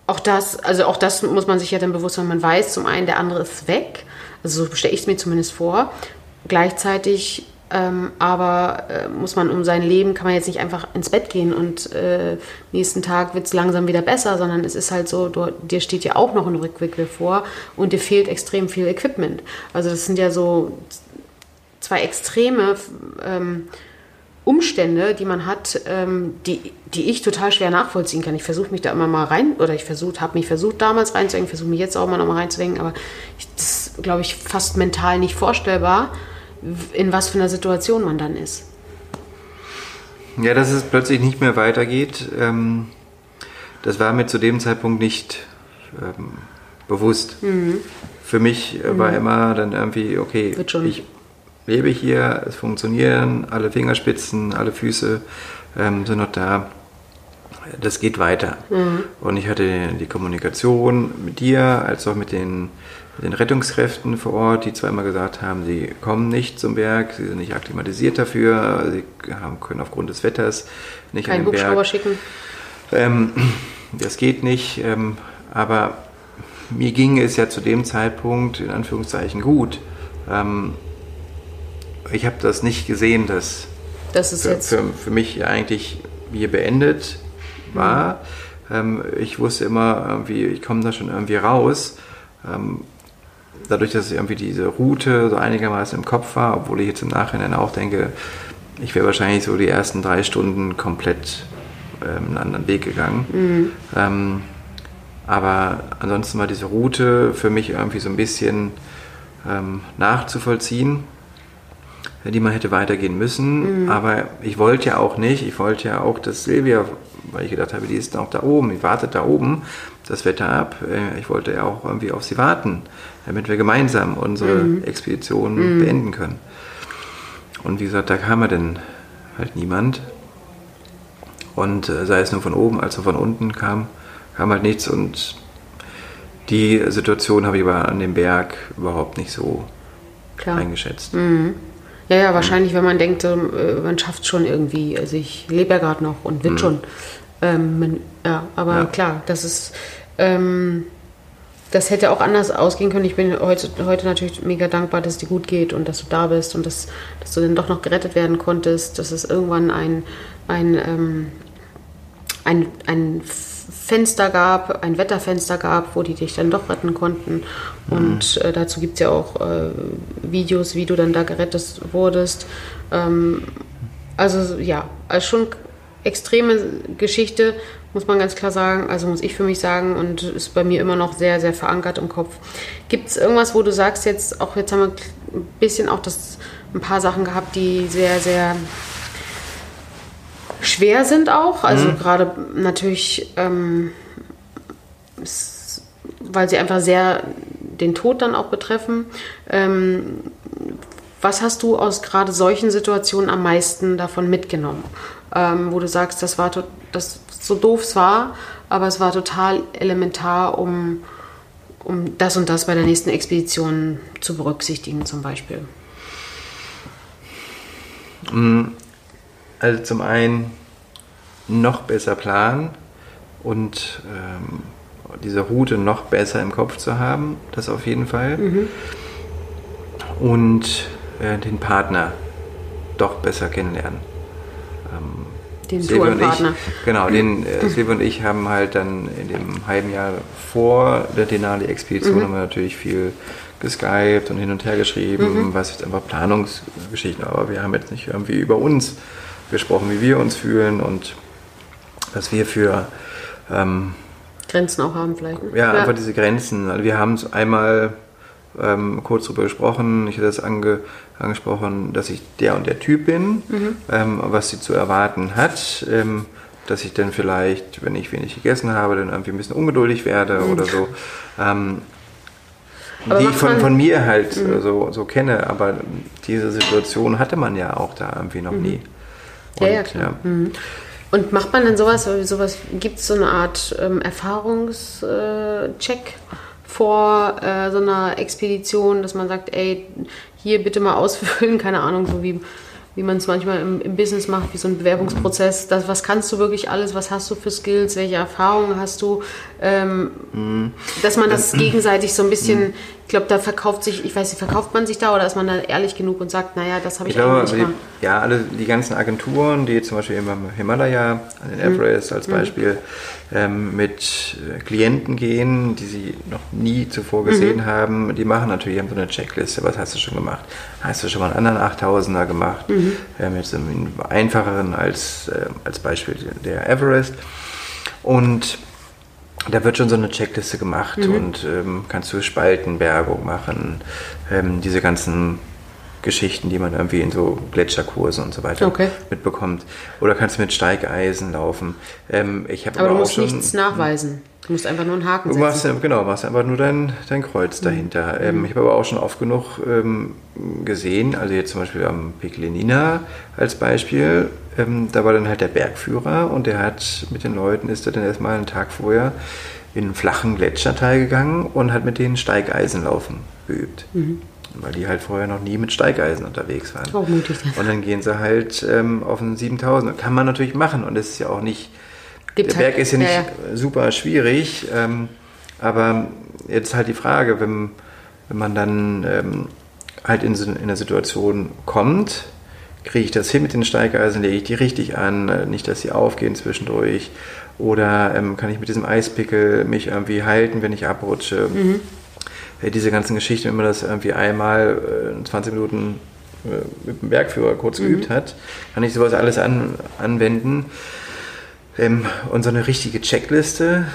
auch das, also auch das muss man sich ja dann bewusst machen. Man weiß zum einen, der andere ist weg. Also so stelle ich es mir zumindest vor. Gleichzeitig ähm, aber äh, muss man um sein Leben, kann man jetzt nicht einfach ins Bett gehen und äh, nächsten Tag wird es langsam wieder besser, sondern es ist halt so, du, dir steht ja auch noch ein Rückweg bevor und dir fehlt extrem viel Equipment. Also das sind ja so zwei extreme ähm, Umstände, die man hat, ähm, die, die ich total schwer nachvollziehen kann. Ich versuche mich da immer mal rein, oder ich versucht, habe mich versucht damals reinzudenken, versuche mich jetzt auch mal noch mal reinzudenken, aber ich, das ist, glaube ich, fast mental nicht vorstellbar, in was für einer Situation man dann ist. Ja, dass es plötzlich nicht mehr weitergeht, ähm, das war mir zu dem Zeitpunkt nicht ähm, bewusst. Für mich äh, war immer dann irgendwie, okay, ich lebe hier, es funktionieren, alle Fingerspitzen, alle Füße ähm, sind noch da. Das geht weiter. Und ich hatte die Kommunikation mit dir, als auch mit den, mit den Rettungskräften vor Ort, die zwar immer gesagt haben, sie kommen nicht zum Berg, sie sind nicht akklimatisiert dafür, sie haben, können aufgrund des Wetters nicht Kein an den Hubschrauber Berg. schicken. Ähm, das geht nicht, ähm, aber mir ging es ja zu dem Zeitpunkt in Anführungszeichen gut. Ähm, ich habe das nicht gesehen, dass Das ist für, jetzt. für, für mich eigentlich hier beendet war. Ähm, ich wusste immer irgendwie, ich komme da schon irgendwie raus. Ähm, dadurch, dass irgendwie diese Route so einigermaßen im Kopf war, obwohl ich jetzt im Nachhinein auch denke, ich wäre wahrscheinlich so die ersten drei Stunden komplett ähm, einen anderen Weg gegangen. Ähm, aber ansonsten war diese Route für mich irgendwie so ein bisschen ähm, nachzuvollziehen, die man hätte weitergehen müssen. Aber ich wollte ja auch nicht, ich wollte ja auch, dass Silvia, weil ich gedacht habe, die ist auch da oben, die wartet da oben, das Wetter ab. Äh, Ich wollte ja auch irgendwie auf sie warten, damit wir gemeinsam unsere Expedition beenden können. Und wie gesagt, da kam ja dann halt niemand. Und äh, sei es nur von oben als auch von unten kam, kam halt nichts. Und die Situation habe ich aber an dem Berg überhaupt nicht so Klar. eingeschätzt. Ja, ja, wahrscheinlich, wenn man denkt, ähm, äh, man schafft schon irgendwie. Also ich lebe ja gerade noch und wird schon. Ähm, man, ja, aber Ja. klar, das ist. Ähm, das hätte auch anders ausgehen können. Ich bin heute, heute natürlich mega dankbar, dass es dir gut geht und dass du da bist und dass, dass du dann doch noch gerettet werden konntest, dass es irgendwann ein, ein, ähm, ein, ein Fenster gab, ein Wetterfenster gab, wo die dich dann doch retten konnten. Und äh, dazu gibt es ja auch äh, Videos, wie du dann da gerettet wurdest. Ähm, also ja, also schon extreme Geschichte, muss man ganz klar sagen. Also muss ich für mich sagen und ist bei mir immer noch sehr, sehr verankert im Kopf. Gibt es irgendwas, wo du sagst jetzt, auch jetzt haben wir ein bisschen auch das, ein paar Sachen gehabt, die sehr, sehr schwer sind auch. Also gerade natürlich, ähm, es, weil sie einfach sehr den Tod dann auch betreffen. Ähm, was hast du aus gerade solchen Situationen am meisten davon mitgenommen? Ähm, wo du sagst, das war das so doof es war, aber es war total elementar, um, um das und das bei der nächsten Expedition zu berücksichtigen, zum Beispiel. Also zum einen noch besser planen und ähm, diese Route noch besser im Kopf zu haben, das auf jeden Fall. Mhm. Und äh, den Partner doch besser kennenlernen. Ähm, den Silvia und ich, genau, den äh, Silvia und ich haben halt dann in dem halben Jahr vor der Denali-Expedition mhm. haben wir natürlich viel geskypt und hin und her geschrieben, mhm. was jetzt einfach Planungsgeschichten, aber wir haben jetzt nicht irgendwie über uns gesprochen, wie wir uns fühlen und was wir für ähm, Grenzen auch haben vielleicht. Ne? Ja, ja, einfach diese Grenzen. Also wir haben es einmal ähm, kurz darüber gesprochen, ich hatte das ange, angesprochen, dass ich der und der Typ bin, mhm. ähm, was sie zu erwarten hat. Ähm, dass ich dann vielleicht, wenn ich wenig gegessen habe, dann irgendwie ein bisschen ungeduldig werde mhm. oder so. Ähm, die ich von, von mir halt mhm. so, so kenne, aber diese Situation hatte man ja auch da irgendwie noch mhm. nie. Und, ja, ja, klar. Ja. Und macht man dann sowas, sowas gibt es so eine Art ähm, Erfahrungscheck vor äh, so einer Expedition, dass man sagt, ey, hier bitte mal ausfüllen, keine Ahnung, so wie wie man es manchmal im, im, Business macht, wie so ein Bewerbungsprozess. Das, was kannst du wirklich alles? Was hast du für Skills? Welche Erfahrungen hast du? Ähm, mhm. Dass man das gegenseitig so ein bisschen, mhm. Ich glaube, da verkauft sich, ich weiß nicht, verkauft man sich da oder ist man da ehrlich genug und sagt, naja, das habe ich, ich glaube, eigentlich die, Ja, alle die ganzen Agenturen, die zum Beispiel im Himalaya, an den mhm. Everest als mhm. Beispiel, ähm, mit äh, Klienten gehen, die sie noch nie zuvor gesehen mhm. haben, die machen natürlich haben so eine Checkliste. Was hast du schon gemacht? Hast du schon mal einen anderen 8000er gemacht? Mhm. Ähm, jetzt einen einfacheren als, äh, als Beispiel der Everest. Und da wird schon so eine Checkliste gemacht mhm. und ähm, kannst du Spaltenbergung machen, ähm, diese ganzen Geschichten, die man irgendwie in so Gletscherkursen und so weiter okay. mitbekommt. Oder kannst du mit Steigeisen laufen. Ähm, ich aber, aber du musst schon, nichts nachweisen. Du musst einfach nur einen Haken setzen. Du machst, genau, machst einfach nur dein, dein Kreuz mhm. dahinter. Ähm, ich habe aber auch schon oft genug ähm, gesehen, also jetzt zum Beispiel am Peklenina als Beispiel, ähm, da war dann halt der Bergführer und der hat mit den Leuten, ist er dann erstmal einen Tag vorher in einen flachen Gletscherteil gegangen und hat mit denen Steigeisenlaufen geübt. Mhm weil die halt vorher noch nie mit Steigeisen unterwegs waren. Auch mutig. Und dann gehen sie halt ähm, auf einen 7000. Kann man natürlich machen und es ist ja auch nicht, Gibt der halt, Berg ist ja nicht ja, ja. super schwierig, ähm, aber jetzt halt die Frage, wenn, wenn man dann ähm, halt in, in eine Situation kommt, kriege ich das hin mit den Steigeisen, lege ich die richtig an, äh, nicht, dass sie aufgehen zwischendurch oder ähm, kann ich mit diesem Eispickel mich irgendwie halten, wenn ich abrutsche. Mhm diese ganzen Geschichten, wenn man das irgendwie einmal äh, 20 Minuten äh, mit dem Bergführer kurz mhm. geübt hat, kann ich sowas alles an, anwenden. Ähm, und so eine richtige Checkliste,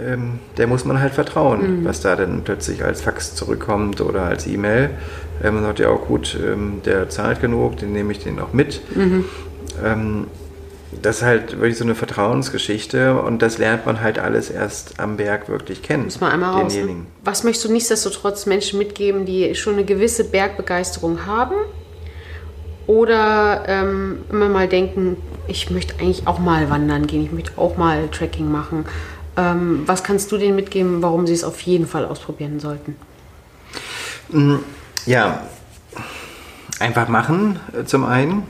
ähm, der muss man halt vertrauen, mhm. was da dann plötzlich als Fax zurückkommt oder als E-Mail. Ähm, man sagt ja auch gut, ähm, der zahlt genug, den nehme ich den auch mit. Mhm. Ähm, das ist halt wirklich so eine Vertrauensgeschichte und das lernt man halt alles erst am Berg wirklich kennen. Muss man einmal raus. Ne? Was möchtest du nichtsdestotrotz Menschen mitgeben, die schon eine gewisse Bergbegeisterung haben oder ähm, immer mal denken, ich möchte eigentlich auch mal wandern gehen, ich möchte auch mal Trekking machen. Ähm, was kannst du denen mitgeben, warum sie es auf jeden Fall ausprobieren sollten? Mm, ja, einfach machen äh, zum einen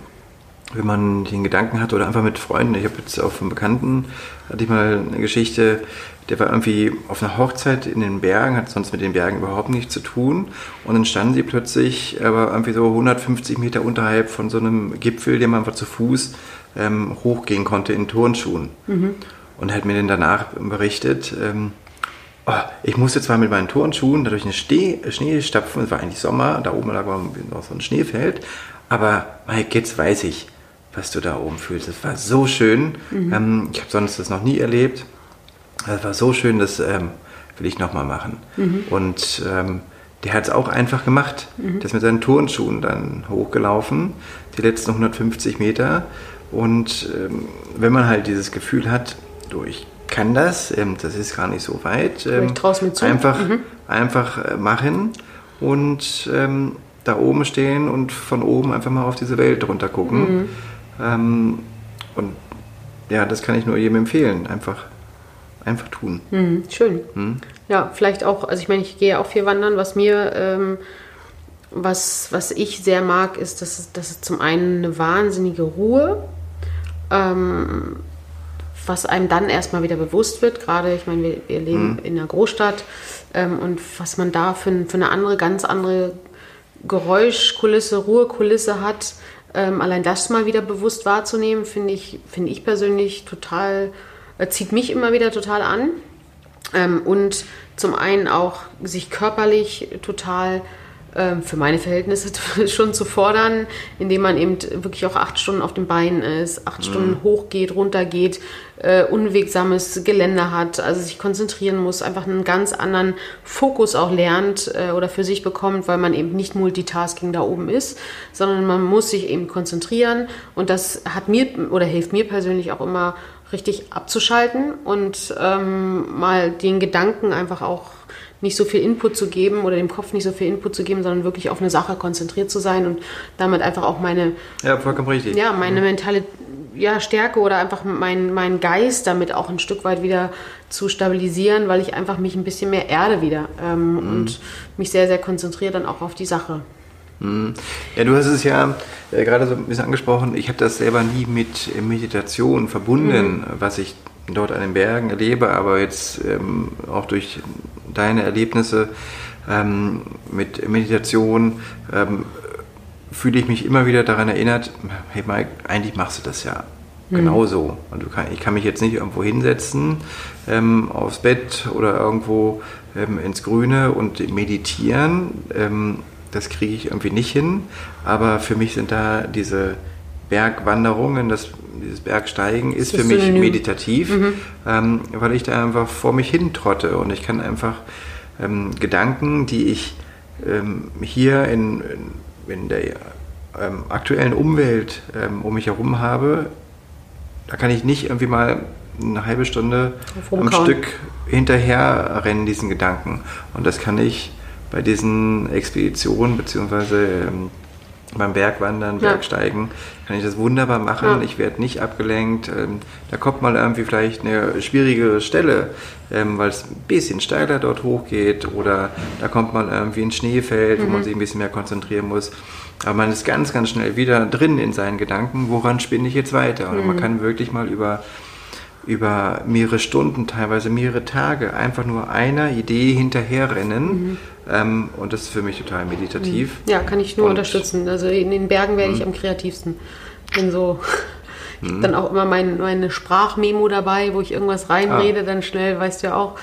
wenn man den Gedanken hat oder einfach mit Freunden. Ich habe jetzt auch von Bekannten, hatte ich mal eine Geschichte, der war irgendwie auf einer Hochzeit in den Bergen, hat sonst mit den Bergen überhaupt nichts zu tun. Und dann standen sie plötzlich aber irgendwie so 150 Meter unterhalb von so einem Gipfel, den man einfach zu Fuß ähm, hochgehen konnte in Turnschuhen. Mhm. Und er hat mir dann danach berichtet, ähm, oh, ich musste zwar mit meinen Turnschuhen dadurch eine Schnee, Schnee stapfen, es war eigentlich Sommer, da oben lag noch so ein Schneefeld, aber Mike, jetzt weiß ich, was du da oben fühlst. Es war so schön. Mhm. Ähm, ich habe sonst das noch nie erlebt. Es war so schön, das ähm, will ich nochmal machen. Mhm. Und ähm, der hat es auch einfach gemacht. Mhm. Der ist mit seinen Turnschuhen dann hochgelaufen, die letzten 150 Meter. Und ähm, wenn man halt dieses Gefühl hat, du, ich kann das, ähm, das ist gar nicht so weit, ähm, einfach, mhm. einfach äh, machen und da oben stehen und von oben einfach mal auf diese Welt runter gucken. Mhm. Ähm, und ja, das kann ich nur jedem empfehlen. Einfach, einfach tun. Mhm, schön. Mhm. Ja, vielleicht auch, also ich meine, ich gehe auch viel wandern. Was mir, ähm, was, was ich sehr mag, ist, dass es, dass es zum einen eine wahnsinnige Ruhe ähm, was einem dann erstmal wieder bewusst wird. Gerade, ich meine, wir, wir leben mhm. in einer Großstadt ähm, und was man da für, für, eine andere, ganz andere Geräuschkulisse, Ruhekulisse hat, ähm, allein das mal wieder bewusst wahrzunehmen, finde ich, finde ich persönlich total, äh, zieht mich immer wieder total an. Ähm, und zum einen auch sich körperlich total ähm, für meine Verhältnisse schon zu fordern, indem man eben wirklich auch acht Stunden auf dem Bein ist, acht mhm. Stunden hochgeht, runtergeht, äh, unwegsames Gelände hat, also sich konzentrieren muss, einfach einen ganz anderen Fokus auch lernt äh, oder für sich bekommt, weil man eben nicht Multitasking da oben ist, sondern man muss sich eben konzentrieren. Und das hat mir oder hilft mir persönlich auch immer richtig abzuschalten und ähm, mal den Gedanken einfach auch nicht so viel Input zu geben oder dem Kopf nicht so viel Input zu geben, sondern wirklich auf eine Sache konzentriert zu sein und damit einfach auch meine ja vollkommen richtig ja meine mhm. mentale ja, Stärke oder einfach meinen mein Geist damit auch ein Stück weit wieder zu stabilisieren, weil ich einfach mich ein bisschen mehr erde wieder ähm, mhm. und mich sehr sehr konzentriere dann auch auf die Sache. Mhm. Ja, du hast es ja äh, gerade so ein bisschen angesprochen. Ich habe das selber nie mit Meditation verbunden, mhm. was ich dort an den Bergen erlebe, aber jetzt ähm, auch durch deine Erlebnisse ähm, mit Meditation ähm, fühle ich mich immer wieder daran erinnert, hey Mike, eigentlich machst du das ja mhm. genauso. Und du kann, ich kann mich jetzt nicht irgendwo hinsetzen, ähm, aufs Bett oder irgendwo ähm, ins Grüne und meditieren. Ähm, das kriege ich irgendwie nicht hin. Aber für mich sind da diese Bergwanderungen, das, dieses Bergsteigen ist, ist für mich synonym. meditativ, mhm. ähm, weil ich da einfach vor mich hin trotte und ich kann einfach ähm, Gedanken, die ich ähm, hier in, in der ähm, aktuellen Umwelt ähm, um mich herum habe, da kann ich nicht irgendwie mal eine halbe Stunde am Stück hinterher rennen, diesen Gedanken. Und das kann ich bei diesen Expeditionen beziehungsweise ähm, beim Bergwandern, ja. Bergsteigen, kann ich das wunderbar machen. Ja. Ich werde nicht abgelenkt. Ähm, da kommt mal irgendwie vielleicht eine schwierigere Stelle, ähm, weil es ein bisschen steiler dort hochgeht oder da kommt mal irgendwie ein Schneefeld, mhm. wo man mhm. sich ein bisschen mehr konzentrieren muss. Aber man ist ganz, ganz schnell wieder drin in seinen Gedanken, woran spinne ich jetzt weiter? Und mhm. man kann wirklich mal über über mehrere Stunden, teilweise mehrere Tage einfach nur einer Idee hinterherrennen. Mhm. Ähm, und das ist für mich total meditativ. Mhm. Ja, kann ich nur und unterstützen. Also in den Bergen werde ich mhm. am kreativsten. Bin so. Ich habe dann auch immer mein, meine Sprachmemo dabei, wo ich irgendwas reinrede, ah. dann schnell, weißt du ja auch,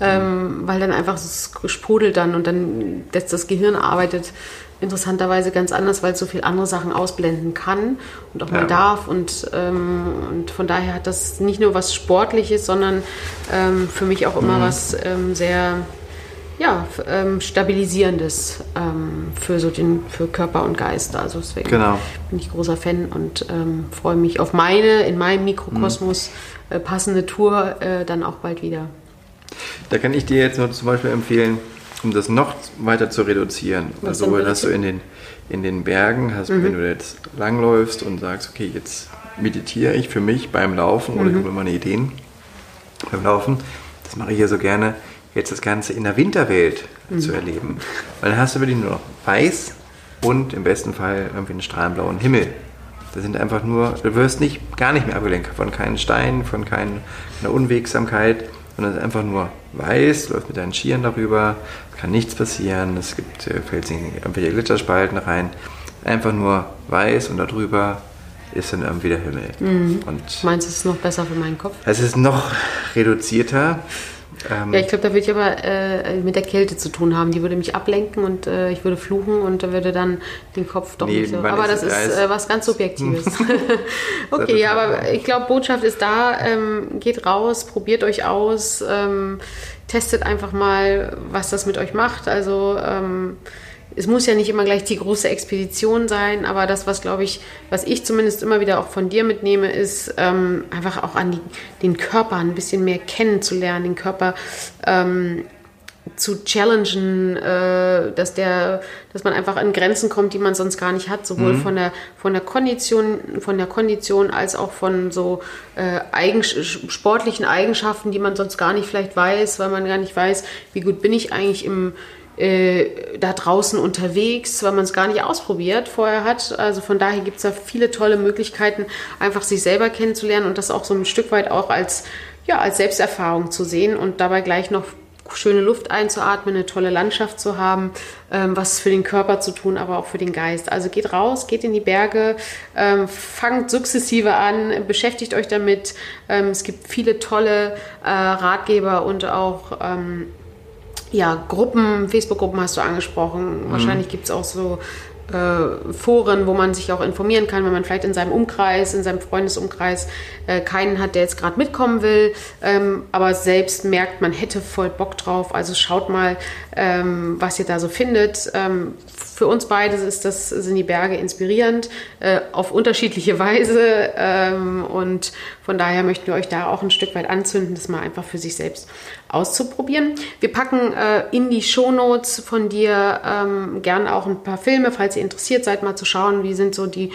ähm, weil dann einfach es sprudelt dann und dann das, das Gehirn arbeitet interessanterweise ganz anders, weil es so viele andere Sachen ausblenden kann und auch mal ja. darf. Und, ähm, und von daher hat das nicht nur was Sportliches, sondern ähm, für mich auch immer mhm. was ähm, sehr ja, ähm, stabilisierendes ähm, für so den für Körper und Geist. Also deswegen genau. bin ich großer Fan und ähm, freue mich auf meine in meinem Mikrokosmos mhm. äh, passende Tour äh, dann auch bald wieder. Da kann ich dir jetzt nur zum Beispiel empfehlen, um das noch weiter zu reduzieren, Was also dass du in den, in den Bergen hast, mhm. wenn du jetzt langläufst und sagst, okay, jetzt meditiere ich für mich beim Laufen mhm. oder ich habe meine Ideen beim Laufen, das mache ich ja so gerne, jetzt das Ganze in der Winterwelt mhm. zu erleben. Weil dann hast du wirklich nur noch weiß und im besten Fall irgendwie einen strahlenblauen Himmel. Das sind einfach nur, du wirst nicht, gar nicht mehr abgelenkt von keinen Steinen, von keiner Unwegsamkeit sondern es ist einfach nur weiß, läuft mit deinen Skiern darüber, kann nichts passieren, es gibt, äh, fällt irgendwelche Glitterspalten rein, einfach nur weiß und darüber ist dann irgendwie der Himmel. Mhm. Und Meinst du, es ist noch besser für meinen Kopf? Es ist noch reduzierter, ähm, ja, ich glaube, da würde ich aber äh, mit der Kälte zu tun haben. Die würde mich ablenken und äh, ich würde fluchen und da würde dann den Kopf doch nee, nicht so. Aber das ist äh, was ganz Subjektives. okay, ja, aber ich glaube, Botschaft ist da. Ähm, geht raus, probiert euch aus, ähm, testet einfach mal, was das mit euch macht. Also ähm, es muss ja nicht immer gleich die große Expedition sein, aber das, was glaube ich, was ich zumindest immer wieder auch von dir mitnehme, ist ähm, einfach auch an die, den Körper ein bisschen mehr kennenzulernen, den Körper ähm, zu challengen, äh, dass der, dass man einfach an Grenzen kommt, die man sonst gar nicht hat, sowohl mhm. von der von der Kondition, von der Kondition als auch von so äh, eigen, sportlichen Eigenschaften, die man sonst gar nicht vielleicht weiß, weil man gar nicht weiß, wie gut bin ich eigentlich im äh, da draußen unterwegs, weil man es gar nicht ausprobiert vorher hat. Also von daher gibt es da viele tolle Möglichkeiten, einfach sich selber kennenzulernen und das auch so ein Stück weit auch als, ja, als Selbsterfahrung zu sehen und dabei gleich noch schöne Luft einzuatmen, eine tolle Landschaft zu haben, ähm, was für den Körper zu tun, aber auch für den Geist. Also geht raus, geht in die Berge, ähm, fangt sukzessive an, beschäftigt euch damit. Ähm, es gibt viele tolle äh, Ratgeber und auch ähm, ja, Gruppen, Facebook-Gruppen hast du angesprochen. Mhm. Wahrscheinlich gibt es auch so äh, Foren, wo man sich auch informieren kann, wenn man vielleicht in seinem Umkreis, in seinem Freundesumkreis äh, keinen hat, der jetzt gerade mitkommen will, ähm, aber selbst merkt, man hätte voll Bock drauf. Also schaut mal, ähm, was ihr da so findet. Ähm, für uns beide ist das, sind die Berge inspirierend äh, auf unterschiedliche Weise ähm, und von daher möchten wir euch da auch ein Stück weit anzünden, das mal einfach für sich selbst auszuprobieren. Wir packen äh, in die Shownotes von dir ähm, gern auch ein paar Filme, falls ihr interessiert seid, mal zu schauen, wie sind so die,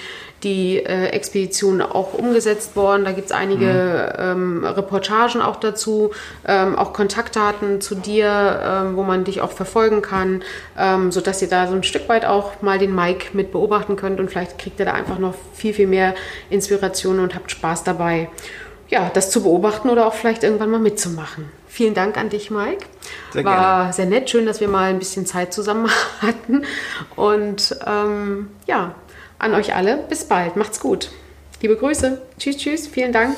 die äh, Expeditionen auch umgesetzt worden. Da gibt es einige mhm. ähm, Reportagen auch dazu, ähm, auch Kontaktdaten zu dir, ähm, wo man dich auch verfolgen kann, ähm, sodass ihr da so ein Stück weit auch mal den Mike mit beobachten könnt und vielleicht kriegt ihr da einfach noch viel, viel mehr Inspiration und habt Spaß dabei ja, das zu beobachten oder auch vielleicht irgendwann mal mitzumachen. Vielen Dank an dich, Mike. Sehr War gerne. sehr nett, schön, dass wir mal ein bisschen Zeit zusammen hatten. Und ähm, ja, an euch alle, bis bald, macht's gut. Liebe Grüße, tschüss, tschüss, vielen Dank.